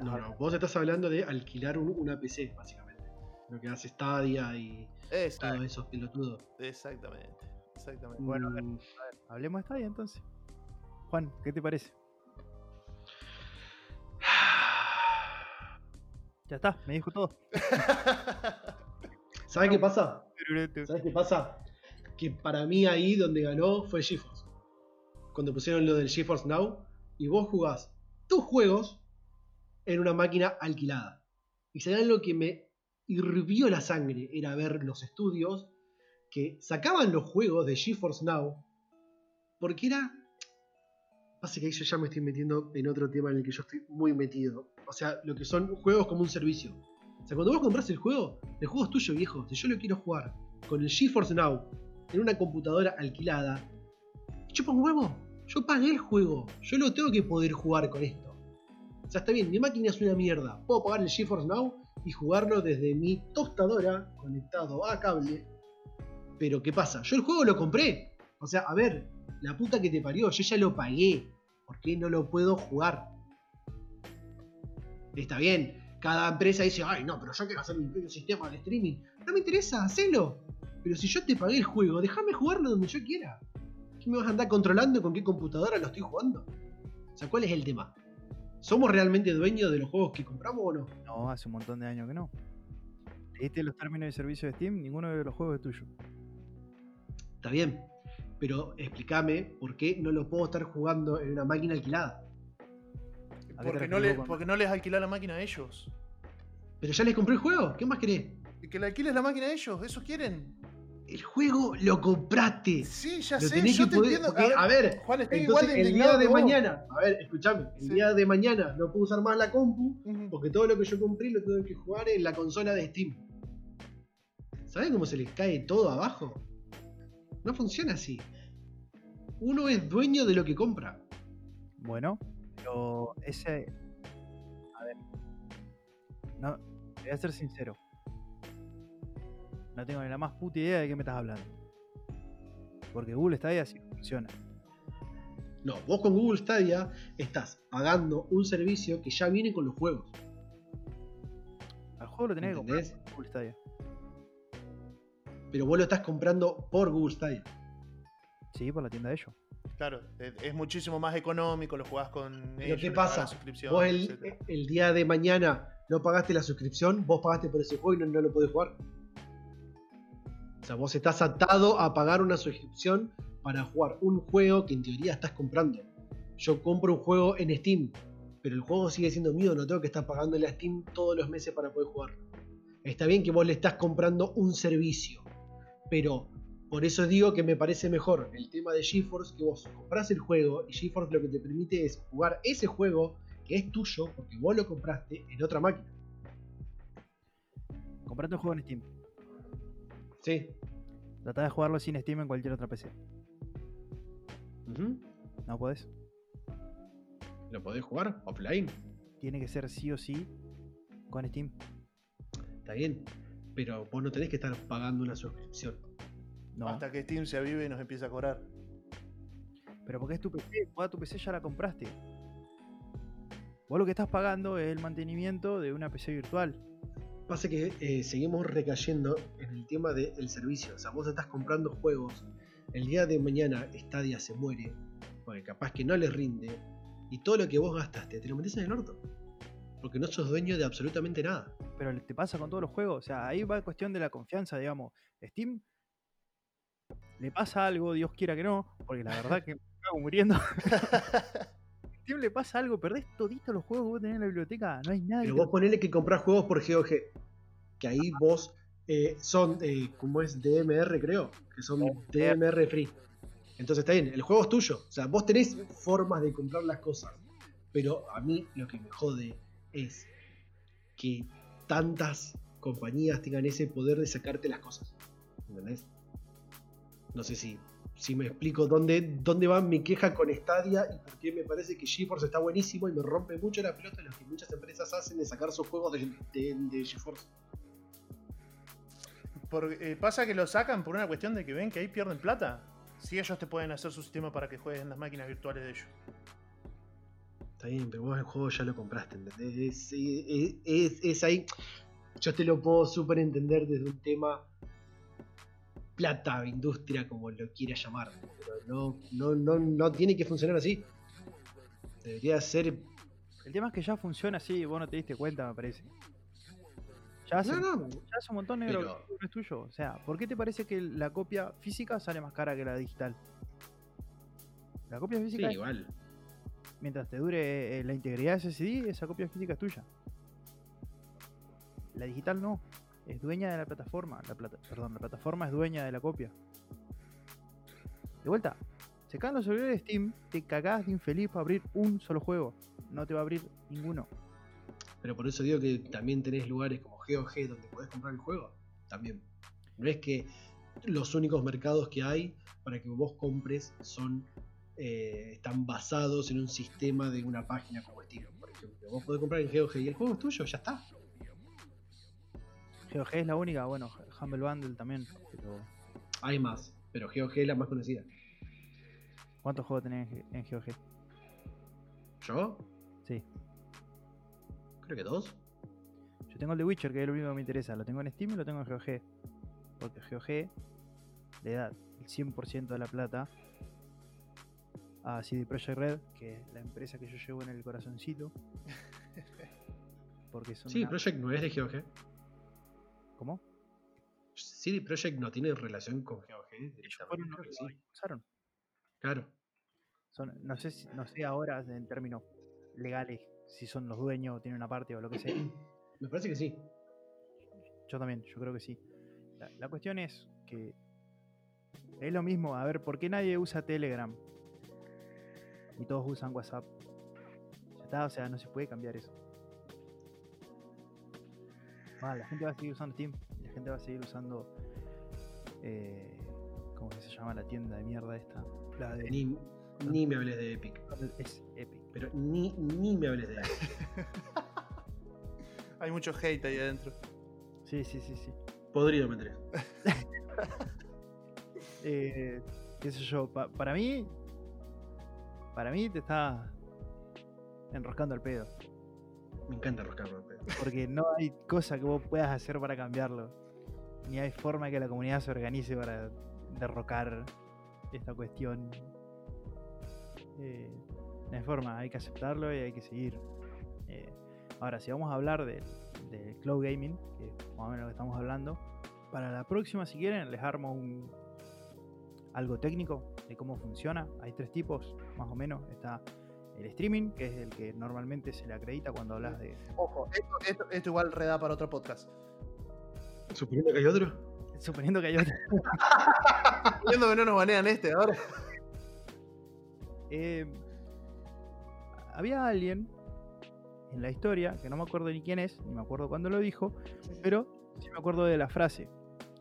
No, no, vos estás hablando de alquilar un- una PC, básicamente. Lo que hace Stadia y Exact- todos esos pelotudos. exactamente, exactamente. Bueno, a ver, Mm, hablemos de Stadia entonces. Juan, ¿qué te parece? Ya está, me dijo todo. ¿Sabes qué pasa? ¿Sabes qué pasa? Que para mí ahí donde ganó fue GeForce. Cuando pusieron lo del GeForce Now y vos jugás tus juegos en una máquina alquilada. Y será lo que me hirvió la sangre era ver los estudios que sacaban los juegos de GeForce Now porque era Pasa que ahí ya me estoy metiendo en otro tema en el que yo estoy muy metido. O sea, lo que son juegos como un servicio. O sea, cuando vos compras el juego, el juego es tuyo, viejo. Si yo lo quiero jugar con el GeForce Now en una computadora alquilada, chupa huevo. Yo pagué el juego. Yo lo tengo que poder jugar con esto. O sea, está bien, mi máquina es una mierda. Puedo pagar el GeForce Now y jugarlo desde mi tostadora conectado a cable. Pero ¿qué pasa? Yo el juego lo compré. O sea, a ver, la puta que te parió, yo ya lo pagué. ¿Por qué no lo puedo jugar? Está bien, cada empresa dice, ay no, pero yo quiero hacer mi propio sistema de streaming. No me interesa, hacelo. Pero si yo te pagué el juego, déjame jugarlo donde yo quiera. ¿Qué me vas a andar controlando con qué computadora lo estoy jugando? O sea, ¿cuál es el tema? ¿Somos realmente dueños de los juegos que compramos o no? No, hace un montón de años que no. Leíste los términos de servicio de Steam, ninguno de los juegos es tuyo. Está bien, pero explícame por qué no lo puedo estar jugando en una máquina alquilada. ¿A qué te Porque no, le- porque no les alquilás la máquina a ellos. Pero ya les compré el juego, ¿qué más querés? Que le alquiles la máquina a ellos, eso quieren. El juego lo compraste. Sí, ya Lo sé, tenés yo que te poder. entiendo. porque, a ver, Juan, estoy entonces igual de el día de vos. mañana, a ver, escúchame, el Sí. día de mañana no puedo usar más la compu porque todo lo que yo compré lo tengo que jugar en la consola de Steam. ¿Saben cómo se les cae todo abajo? No funciona así. Uno es dueño de lo que compra. Bueno, pero ese. A ver. No, voy a ser sincero. No tengo ni la más puta idea de qué me estás hablando. Porque Google Stadia sí funciona. No, vos con Google Stadia estás pagando un servicio que ya viene con los juegos. Al juego lo tenés que comprar Google Stadia. Pero vos lo estás comprando por Google Stadia. Sí, por la tienda de ellos. Claro, es, muchísimo más económico, lo jugás con Pero ellos, ¿qué pasa? la suscripción, Vos el, el día de mañana no pagaste la suscripción, vos pagaste por ese juego y no, no lo podés jugar. Vos estás atado a pagar una suscripción para jugar un juego que en teoría estás comprando. Yo compro un juego en Steam, pero el juego sigue siendo mío, no tengo que estar pagándole a Steam todos los meses para poder jugar. Está bien que vos le estás comprando un servicio, pero por eso digo que me parece mejor el tema de GeForce que vos compras el juego y GeForce lo que te permite es jugar ese juego que es tuyo porque vos lo compraste en otra máquina. Comprate un juego en Steam. Sí. Tratá de jugarlo sin Steam en cualquier otra PC. No podés. Lo podés jugar offline. Tiene que ser sí o sí con Steam. Está bien. Pero vos no tenés que estar pagando una suscripción. No. Hasta que Steam se avive y nos empieza a cobrar. Pero porque es tu PC, toda tu PC ya la compraste. Vos lo que estás pagando es el mantenimiento de una PC virtual. Pasa que eh, seguimos recayendo en el tema del servicio. O sea, vos estás comprando juegos. El día de mañana Stadia se muere. Porque capaz que no le rinde. Y todo lo que vos gastaste te lo metes en el orto. Porque no sos dueño de absolutamente nada. Pero te pasa con todos los juegos. O sea, ahí va cuestión de la confianza, digamos. Steam le pasa algo, Dios quiera que no, porque la verdad que me cago muriendo. Steam le pasa algo, perdés toditos los juegos que vos tenés en la biblioteca. No hay nada Pero que vos ponele que comprás juegos por GOG. Que ahí vos eh, son, eh, como es DMR creo, que son DMR free. Entonces está bien, el juego es tuyo. O sea, vos tenés formas de comprar las cosas. Pero a mí lo que me jode es que tantas compañías tengan ese poder de sacarte las cosas. ¿Entendés? No sé si, si me explico dónde, dónde va mi queja con Stadia y por qué me parece que GeForce está buenísimo y me rompe mucho la pelota lo que muchas empresas hacen de sacar sus juegos de, de, de GeForce. Eh, pasa que lo sacan por una cuestión de que ven que ahí pierden plata. Si ellos te pueden hacer su sistema para que juegues en las máquinas virtuales de ellos. Está bien, pero vos el juego ya lo compraste, ¿entendés? Es, es- es- es ahí. Yo te lo puedo súper entender desde un tema plata, industria, como lo quieras llamar. Pero no, no, no, no tiene que funcionar así. Debería ser. El tema es que ya funciona así, vos no te diste cuenta, me parece. Ya hace, No, no. ya hace un montón negro Pero- que no es tuyo. O sea, ¿por qué te parece que la copia física sale más cara que la digital? La copia Sí, física, es- igual. mientras te dure eh, la integridad de ese CD, esa copia física es tuya. La digital no, es dueña de la plataforma. La plata- perdón, la plataforma es dueña de la copia. De vuelta, se los servidores de Steam, te cagás de infeliz para abrir un solo juego. No te va a abrir ninguno. Pero por eso digo que también tenés lugares como GOG donde podés comprar el juego. También. No es que los únicos mercados que hay para que vos compres son eh, están basados en un sistema de una página como Steam, por ejemplo. Vos podés comprar en GOG y el juego es tuyo, ya está. GOG es la única, bueno, Humble Bundle también. Pero Hay más, pero GOG es la más conocida. ¿Cuántos juegos tenés en GOG? ¿Yo? Sí. Creo que dos. Yo tengo el de Witcher, que es lo único que me interesa. Lo tengo en Steam y lo tengo en GOG. porque GOG le da el 100% de la plata a CD Projekt Red, que es la empresa que yo llevo en el corazoncito. Porque son Sí, una- Project no es de GOG. ¿Cómo? CD Projekt no tiene relación con GOG. Ellos fueron los que sí. lo impulsaron. Claro. Son- no, sé si- no sé ahora en términos legales si son los dueños o tienen una parte o lo que sea. Me parece que sí. Yo también, yo creo que sí. La, la cuestión es que es lo mismo. A ver, ¿por qué nadie usa Telegram? Y todos usan WhatsApp. Ya está, o sea, no se puede cambiar eso. Ah, la gente va a seguir usando Steam. La gente va a seguir usando. Eh, ¿Cómo que se llama la tienda de mierda esta? La de. Ni, ni me hables de Epic. Es Epic. Pero ni, ni me hables de Epic. Hay mucho hate ahí adentro. Sí, sí, sí, sí. Podrido me enteré. Eh, qué sé yo, pa- para mí, para mí te está enroscando el pedo, Me encanta roscarme. pero- porque no hay cosa que vos puedas hacer para cambiarlo, ni hay forma que la comunidad se organice para derrocar esta cuestión. Eh, no hay forma, hay que aceptarlo y hay que seguir. Eh, ahora, si vamos a hablar de, de cloud gaming, que es más o menos lo que estamos hablando, para la próxima, si quieren, les armo un algo técnico de cómo funciona. Hay tres tipos, más o menos. Está el streaming, que es el que normalmente se le acredita cuando hablas de. Ojo, esto, esto- esto igual reda para otro podcast. Suponiendo que hay otro. Suponiendo que hay otro. Viendo que no nos banean este ahora. Eh, había alguien en la historia, que no me acuerdo ni quién es, ni me acuerdo cuándo lo dijo, pero sí me acuerdo de la frase,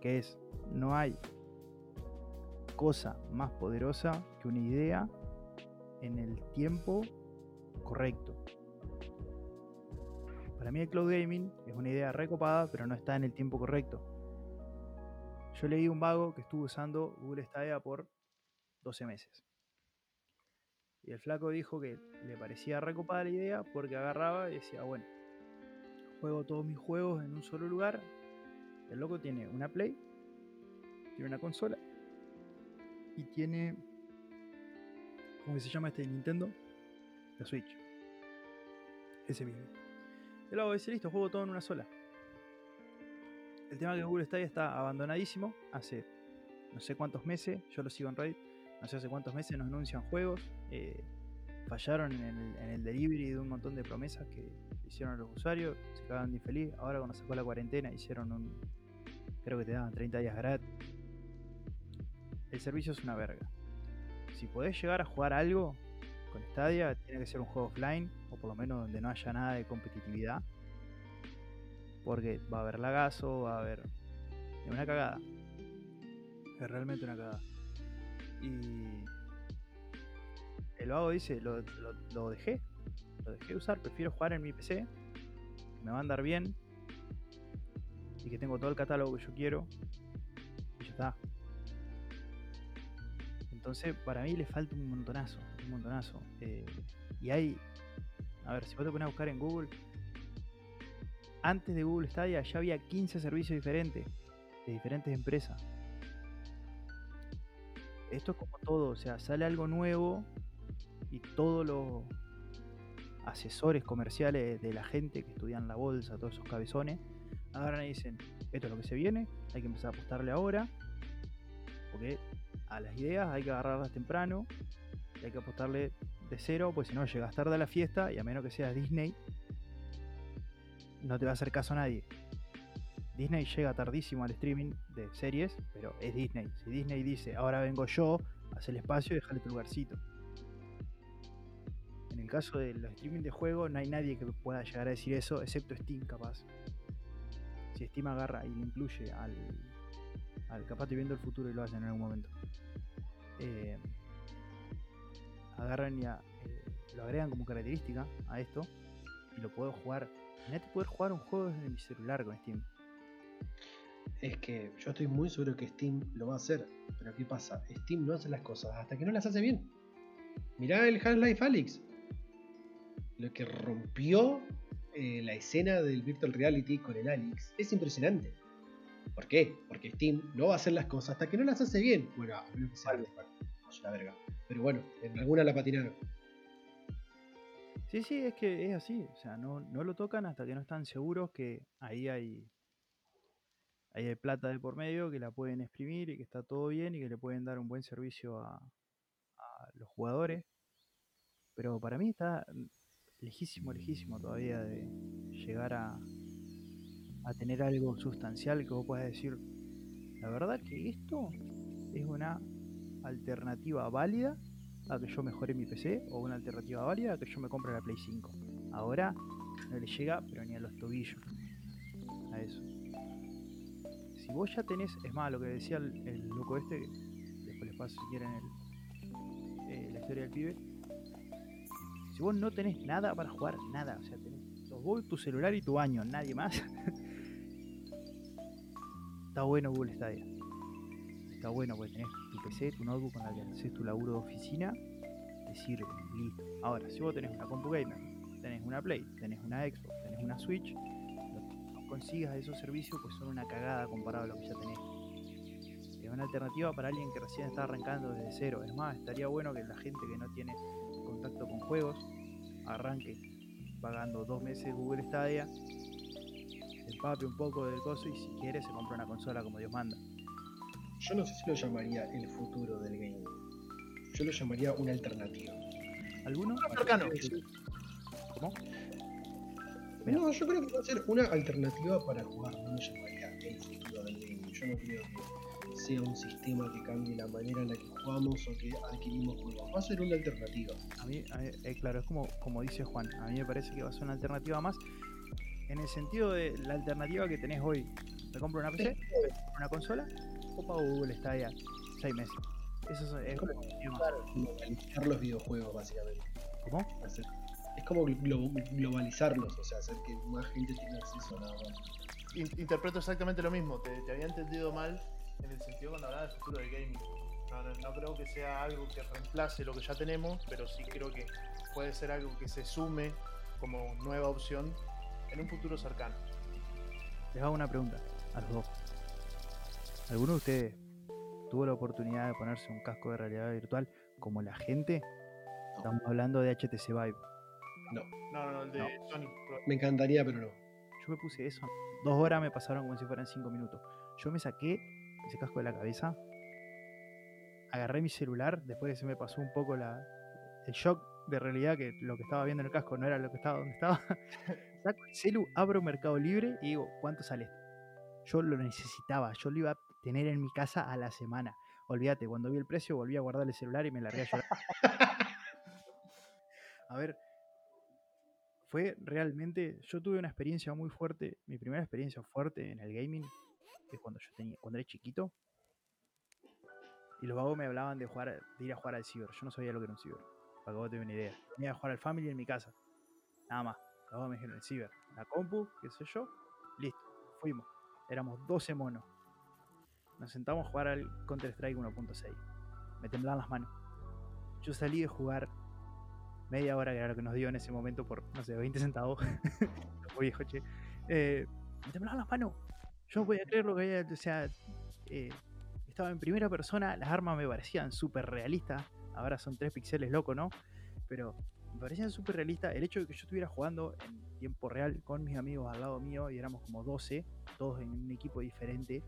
que es, no hay cosa más poderosa que una idea en el tiempo correcto. Para mí el cloud gaming es una idea recopada, pero no está en el tiempo correcto. Yo leí un vago que estuvo usando Google Stadia por 12 meses. Y el flaco dijo que le parecía recopada la idea porque agarraba y decía, bueno, juego todos mis juegos en un solo lugar. El loco tiene una Play, tiene una consola y tiene... ¿Cómo se llama este Nintendo? La Switch. Ese mismo. El loco dice, listo, juego todo en una sola. El tema que Google Stadia está abandonadísimo hace no sé cuántos meses, yo lo sigo en Reddit, no sé hace cuántos meses nos anuncian juegos, eh, fallaron en el, delivery de un montón de promesas que hicieron los usuarios, se cagaron de infeliz, ahora cuando sacó la cuarentena hicieron un, creo que te daban 30 días gratis. El servicio es una verga. Si podés llegar a jugar algo con Stadia, tiene que ser un juego offline, o por lo menos donde no haya nada de competitividad. Porque va a haber lagazo, va a haber. Es una cagada. Es realmente una cagada. Y. El vago dice: lo, dejé. Lo dejé de usar. Prefiero jugar en mi PC. que Me va a andar bien. Y que tengo todo el catálogo que yo quiero. Y ya está. Entonces, para mí le falta un montonazo. Un montonazo. Eh, y hay. A ver, si vos te pones a buscar en Google. Antes de Google Stadia ya había 15 servicios diferentes. De diferentes empresas. Esto es como todo. O sea, sale algo nuevo. Y todos los asesores comerciales de la gente que estudian la bolsa, todos esos cabezones, agarran y dicen, esto es lo que se viene, hay que empezar a apostarle ahora, porque a las ideas hay que agarrarlas temprano, y hay que apostarle de cero, pues si no llegas tarde a la fiesta, y a menos que seas Disney, no te va a hacer caso a nadie. Disney llega tardísimo al streaming de series, pero es Disney. Si Disney dice, ahora vengo yo, haz el espacio y déjale tu lugarcito. En el caso de los streaming de juego, no hay nadie que pueda llegar a decir eso, excepto Steam, capaz. Si Steam agarra y incluye al, al capaz estoy viendo el futuro y lo hacen en algún momento. Eh, agarran y a- eh, lo agregan como característica a esto y lo puedo jugar. Imagínate poder jugar un juego desde mi celular con Steam. Es que yo estoy muy seguro que Steam lo va a hacer. Pero ¿qué pasa? Steam no hace las cosas hasta que no las hace bien. Mirá el Half-Life Alyx. Lo que rompió eh, la escena del Virtual Reality con el Alyx es impresionante. ¿Por qué? Porque Steam no va a hacer las cosas hasta que no las hace bien. Bueno, a menos que sea la verga. Pero bueno, en alguna la patinaron. Sí, sí, es que es así. O sea, no, no lo tocan hasta que no están seguros que ahí hay, ahí hay plata de por medio, que la pueden exprimir y que está todo bien y que le pueden dar un buen servicio a, a los jugadores. Pero para mí está lejísimo, lejísimo todavía de llegar a, a tener algo sustancial que vos puedas decir, la verdad que esto es una alternativa válida a que yo mejore mi PC o una alternativa válida a que yo me compre la Play 5. Ahora no le llega, pero ni a los tobillos a eso. Si vos ya tenés, es más, lo que decía el, loco este, después les paso si quieren eh, la historia del pibe. Si vos no tenés nada para jugar, nada, o sea, tenés vos, tu celular y tu baño, nadie más. Está bueno Google Stadia está bueno porque tenés tu PC, tu notebook con la que haces tu laburo de oficina, te sirve, listo. Ahora, si vos tenés una compu gamer, tenés una Play, tenés una Xbox, tenés una Switch, no consigas esos servicios pues son una cagada comparado a lo que ya tenés. Es una alternativa para alguien que recién está arrancando desde cero. Es más, estaría bueno que la gente que no tiene contacto con juegos arranque pagando dos meses Google Stadia, se empape un poco del coso y si quiere se compra una consola como Dios manda yo no sé si lo llamaría el futuro del gaming. Yo lo llamaría una alternativa. ¿Alguno? cercano. ¿Cómo? No, yo creo que va a ser una alternativa para jugar, no lo llamaría el futuro del gaming. Yo no creo que sea un sistema que cambie la manera en la que jugamos o que adquirimos juegos. Va a ser una alternativa. A mí, eh, claro, es como, como dice Juan, a mí me parece que va a ser una alternativa más en el sentido de la alternativa que tenés hoy. Te compro una PC, una consola pago Google Stadia 6 meses. Eso es, como globalizar los videojuegos, básicamente. ¿Cómo? Es como globalizarlos, o sea, hacer que más gente tenga acceso a nada más. Interpreto exactamente lo mismo, te, había entendido mal en el sentido cuando hablaba del futuro del gaming. No, creo que sea algo que reemplace lo que ya tenemos, pero sí creo que puede ser algo que se sume como nueva opción en un futuro cercano. Les hago una pregunta a los dos. ¿Alguno de ustedes tuvo la oportunidad de ponerse un casco de realidad virtual como la gente? Estamos hablando de HTC Vive. No. No, no, el de Sony. Me encantaría, pero no. Yo me puse eso. Dos horas me pasaron como si fueran cinco minutos. Yo me saqué ese casco de la cabeza. Agarré mi celular después que se me pasó un poco la, el shock de realidad que lo que estaba viendo en el casco no era lo que estaba donde estaba. Saco el celu, abro Mercado Libre y digo, ¿cuánto sale esto? Yo lo necesitaba, yo lo iba a tener en mi casa a la semana. Olvídate, cuando vi el precio volví a guardar el celular y me largué a llorar. a ver, fue realmente, yo tuve una experiencia muy fuerte, mi primera experiencia fuerte en el gaming es cuando yo tenía, cuando era chiquito. Y los vagos me hablaban de jugar, de ir a jugar al ciber. Yo no sabía lo que era un ciber, para que vos tengas una idea. Iba a jugar al family en mi casa. Nada más. Los vagos me dijeron el ciber. La compu, qué sé yo. Listo. Fuimos. Éramos 12 monos. Nos sentamos a jugar al Counter-Strike 1.6. Me temblaban las manos. Yo salí de jugar media hora, que era lo que nos dio en ese momento por, no sé, 20 centavos. viejo, che. Eh, me temblaban las manos. Yo no podía creer lo que había. O sea, eh, estaba en primera persona. Las armas me parecían súper realistas. Ahora son 3 píxeles loco, ¿no? Pero me parecían súper realistas. El hecho de que yo estuviera jugando en tiempo real con mis amigos al lado mío y éramos como 12, todos en un equipo diferente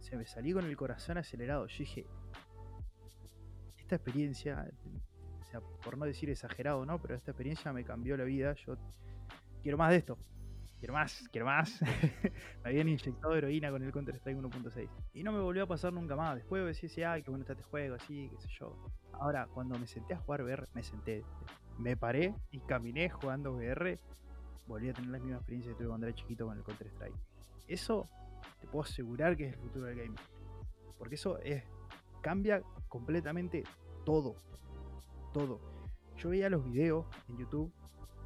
se, me salí con el corazón acelerado. Yo dije, esta experiencia, o sea, por no decir exagerado, ¿no? Pero esta experiencia me cambió la vida. Yo quiero más de esto. Quiero más, quiero más. me habían inyectado heroína con el Counter-Strike 1.6. Y no me volvió a pasar nunca más. Después decía, ay, qué bueno está este juego, así, qué sé yo. Ahora, cuando me senté a jugar VR, me senté. Me paré y caminé jugando VR. Volví a tener la misma experiencia que tuve cuando era chiquito con el Counter-Strike. Eso te puedo asegurar que es el futuro del gaming. Porque eso es, cambia completamente todo. Todo. Yo veía los videos en YouTube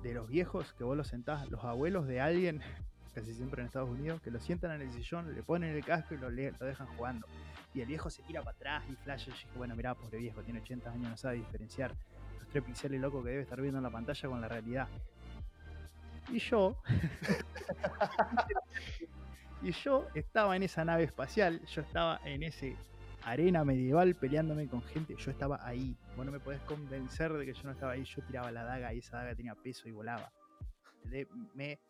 de los viejos que vos los sentás, los abuelos de alguien, casi siempre en Estados Unidos, que lo sientan en el sillón, le ponen el casco y lo, lo dejan jugando. Y el viejo se tira para atrás y flash. Y dije, bueno, mirá, pobre viejo, tiene 80 años, no sabe diferenciar los tres píxeles locos que debe estar viendo en la pantalla con la realidad. Y yo Y yo estaba en esa nave espacial, yo estaba en ese arena medieval peleándome con gente, yo estaba ahí. Vos no me podés convencer de que yo no estaba ahí, yo tiraba la daga y esa daga tenía peso y volaba. Me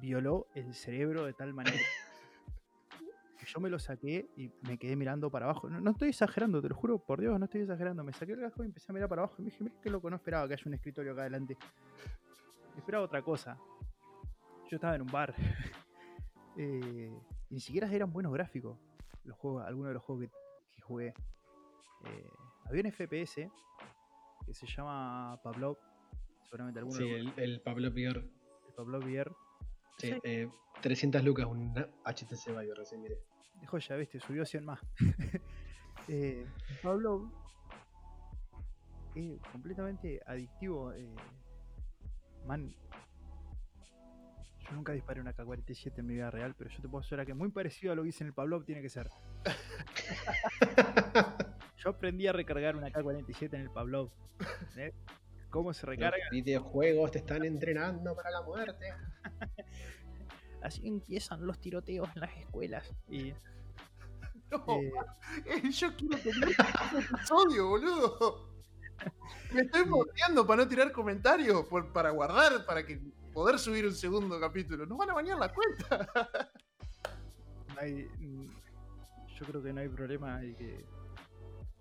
violó el cerebro de tal manera que yo me lo saqué y me quedé mirando para abajo. No, no estoy exagerando, te lo juro, por Dios, no estoy exagerando. Me saqué el casco y empecé a mirar para abajo y me dije, mira qué loco, no esperaba que haya un escritorio acá adelante. Esperaba otra cosa. Yo estaba en un bar. Eh, y ni siquiera eran buenos gráficos los juegos, algunos de los juegos que jugué. Eh, había un FPS que se llama Pavlov. Seguramente alguno Sí, lo el, el Pablo Pior. el Pavlov VR. Sí, Sí. eh, 300 lucas, un HTC Vive recién miré. De joya, viste, subió 100 más. eh, Pablo es completamente adictivo. eh, man, yo nunca disparé una K-47 en mi vida real, pero yo te puedo asegurar que muy parecido a lo que hice en el Pavlov tiene que ser. Yo aprendí a recargar una K-47 en el Pavlov. ¿eh? ¿Cómo se recarga? Los videojuegos te están entrenando para la muerte. Así empiezan los tiroteos en las escuelas. Y No, eh, eh, yo quiero tener un episodio, boludo. Me estoy mordiendo para no tirar comentarios, por- para guardar, para que poder subir un segundo capítulo. Nos van a bañar la cuenta. no hay- mm, yo creo que no hay problema y que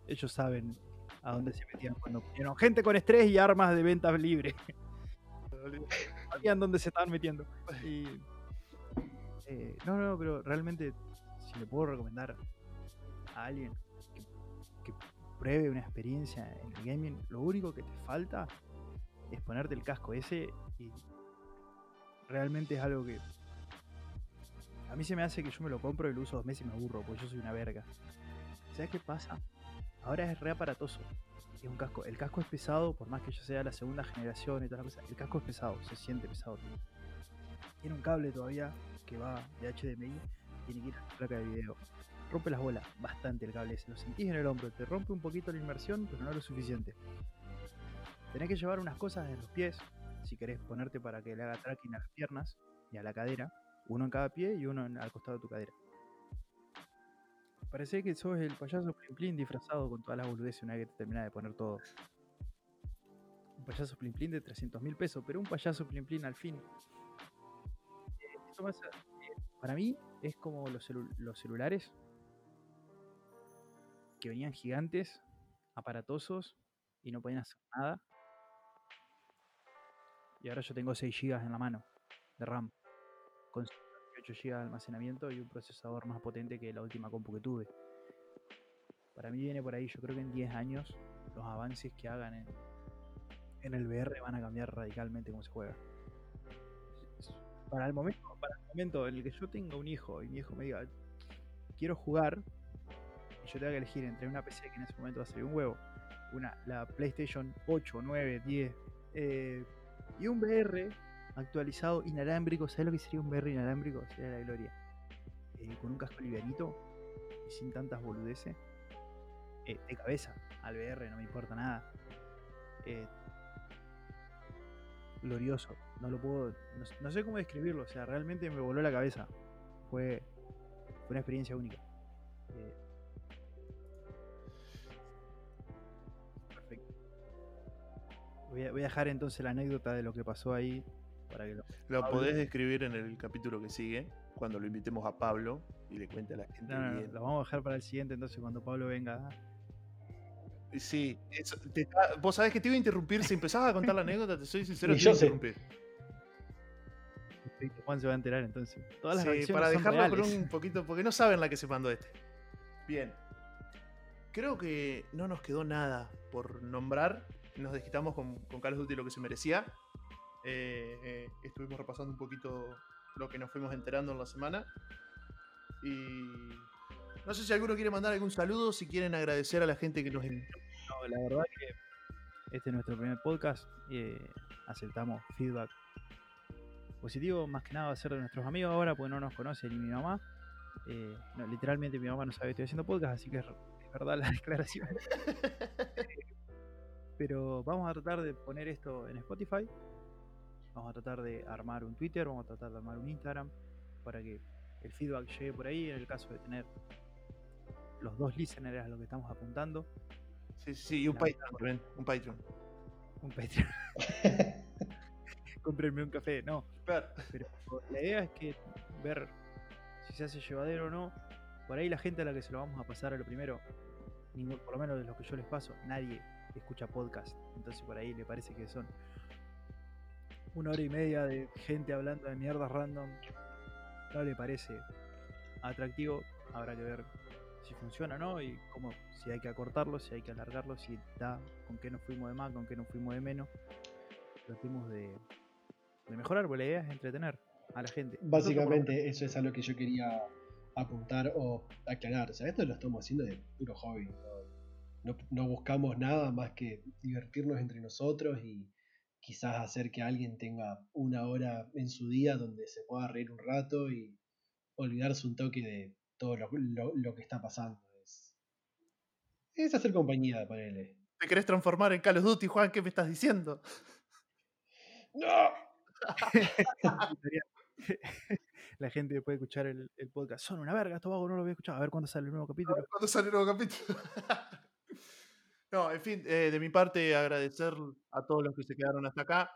ellos saben a dónde se metían cuando pusieron gente con estrés y armas de ventas libres. Sabían dónde se estaban metiendo. Y, eh, no, no, pero realmente, si le puedo recomendar a alguien pruebe una experiencia en el gaming, lo único que te falta es ponerte el casco ese y realmente es algo que a mí se me hace que yo me lo compro y lo uso dos meses y me aburro, porque yo soy una verga. ¿Sabes qué pasa? Ahora es re aparatoso. Es un casco. El casco es pesado, por más que yo sea la segunda generación y toda la cosa. El casco es pesado, se siente pesado. Tiene un cable todavía que va de HDMI, tiene que ir a la placa de video. Rompe las bolas bastante el cable ese. Lo sentís en el hombro, te rompe un poquito la inmersión, pero no lo suficiente. Tenés que llevar unas cosas en los pies, si querés ponerte para que le haga tracking a las piernas y a la cadera. Uno en cada pie y uno en- al costado de tu cadera. Parece que sos el payaso Plin disfrazado con todas las boludeces una vez que te terminás de poner todo. Un payaso Plin de 300 mil pesos, pero un payaso Plin Plin al fin. Eh, eh, para mí es como los, celu- los celulares que venían gigantes, aparatosos y no podían hacer nada. Y ahora yo tengo 6 GB en la mano de RAM con 8 GB de almacenamiento y un procesador más potente que la última compu que tuve. Para mí viene por ahí, yo creo que en 10 años los avances que hagan en, en el VR van a cambiar radicalmente cómo se juega. Para el momento, para el momento en el que yo tenga un hijo y mi hijo me diga quiero jugar yo tenga que elegir entre una PC que en ese momento va a salir un huevo, una, la PlayStation 8, 9, 10 eh, y un VR actualizado inalámbrico. ¿Sabes lo que sería un VR inalámbrico? Sería la gloria. Eh, con un casco livianito y sin tantas boludeces. Eh, de cabeza al VR, no me importa nada. Eh, glorioso. No lo puedo. No sé cómo describirlo. O sea, realmente me voló la cabeza. Fue, fue una experiencia única. Eh, Voy a, voy a dejar entonces la anécdota de lo que pasó ahí para que lo Lo Pablo. podés describir en el capítulo que sigue, cuando lo invitemos a Pablo y le cuente a la gente No, no, no, bien. lo vamos a dejar para el siguiente, entonces cuando Pablo venga. Sí, eso, te está- vos sabés que te iba a interrumpir. Si empezabas a contar la anécdota, te soy sincero, te iba a interrumpir. Juan se va a enterar entonces. Todas las Sí, para dejarlo con un poquito, porque no saben la que se mandó este. Bien. Creo que no nos quedó nada por nombrar. Nos desquitamos con, con Call of Duty lo que se merecía. Eh, eh, estuvimos repasando un poquito lo que nos fuimos enterando en la semana. Y no sé si alguno quiere mandar algún saludo, si quieren agradecer a la gente que nos invitó. No, la verdad que este es nuestro primer podcast. eh, aceptamos feedback positivo. Más que nada va a ser de nuestros amigos ahora, porque no nos conoce ni mi mamá. Eh, no, literalmente mi mamá no sabe que estoy haciendo podcast, así que es, es verdad la declaración. Pero vamos a tratar de poner esto en Spotify. Vamos a tratar de armar un Twitter, vamos a tratar de armar un Instagram para que el feedback llegue por ahí, en el caso de tener los dos listeners a lo que estamos apuntando. Sí, sí, y un La Patreon también. Un Patreon. Un Patreon. Cómprenme un café, no. Pero la idea es que ver si se hace llevadero o no. Por ahí la gente a la que se lo vamos a pasar a lo primero, por lo menos de lo que yo les paso, nadie escucha podcast. Entonces por ahí le parece que son una hora y media de gente hablando de mierdas random. No le parece atractivo. Habrá que ver si funciona o no y cómo, si hay que acortarlo, si hay que alargarlo, si da, con qué nos fuimos de más, con qué nos fuimos de menos. Tratemos de, de mejorar, porque la idea es entretener a la gente. Nosotros, Básicamente eso es a lo que yo quería apuntar o aclarar. O sea, esto lo estamos haciendo de puro hobby. No, no- no buscamos nada más que divertirnos entre nosotros y quizás hacer que alguien tenga una hora en su día donde se pueda reír un rato y olvidarse un toque de todo lo, lo- lo que está pasando. Es, es hacer compañía, ponele. ¿Te querés transformar en Call of Duty, Juan? ¿Qué me estás diciendo? ¡No! la gente puede escuchar el, el podcast. Son una verga, estos vagos no lo voy a escuchar. A ver cuándo sale el nuevo capítulo. ¿Cuándo sale el nuevo capítulo? no, en fin, eh, de mi parte, agradecer a todos los que se quedaron hasta acá.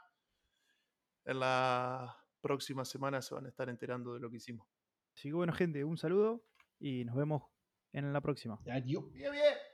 En la próxima semana se van a estar enterando de lo que hicimos. Así que bueno, gente, un saludo y nos vemos en la próxima. Adiós. Bien, bien.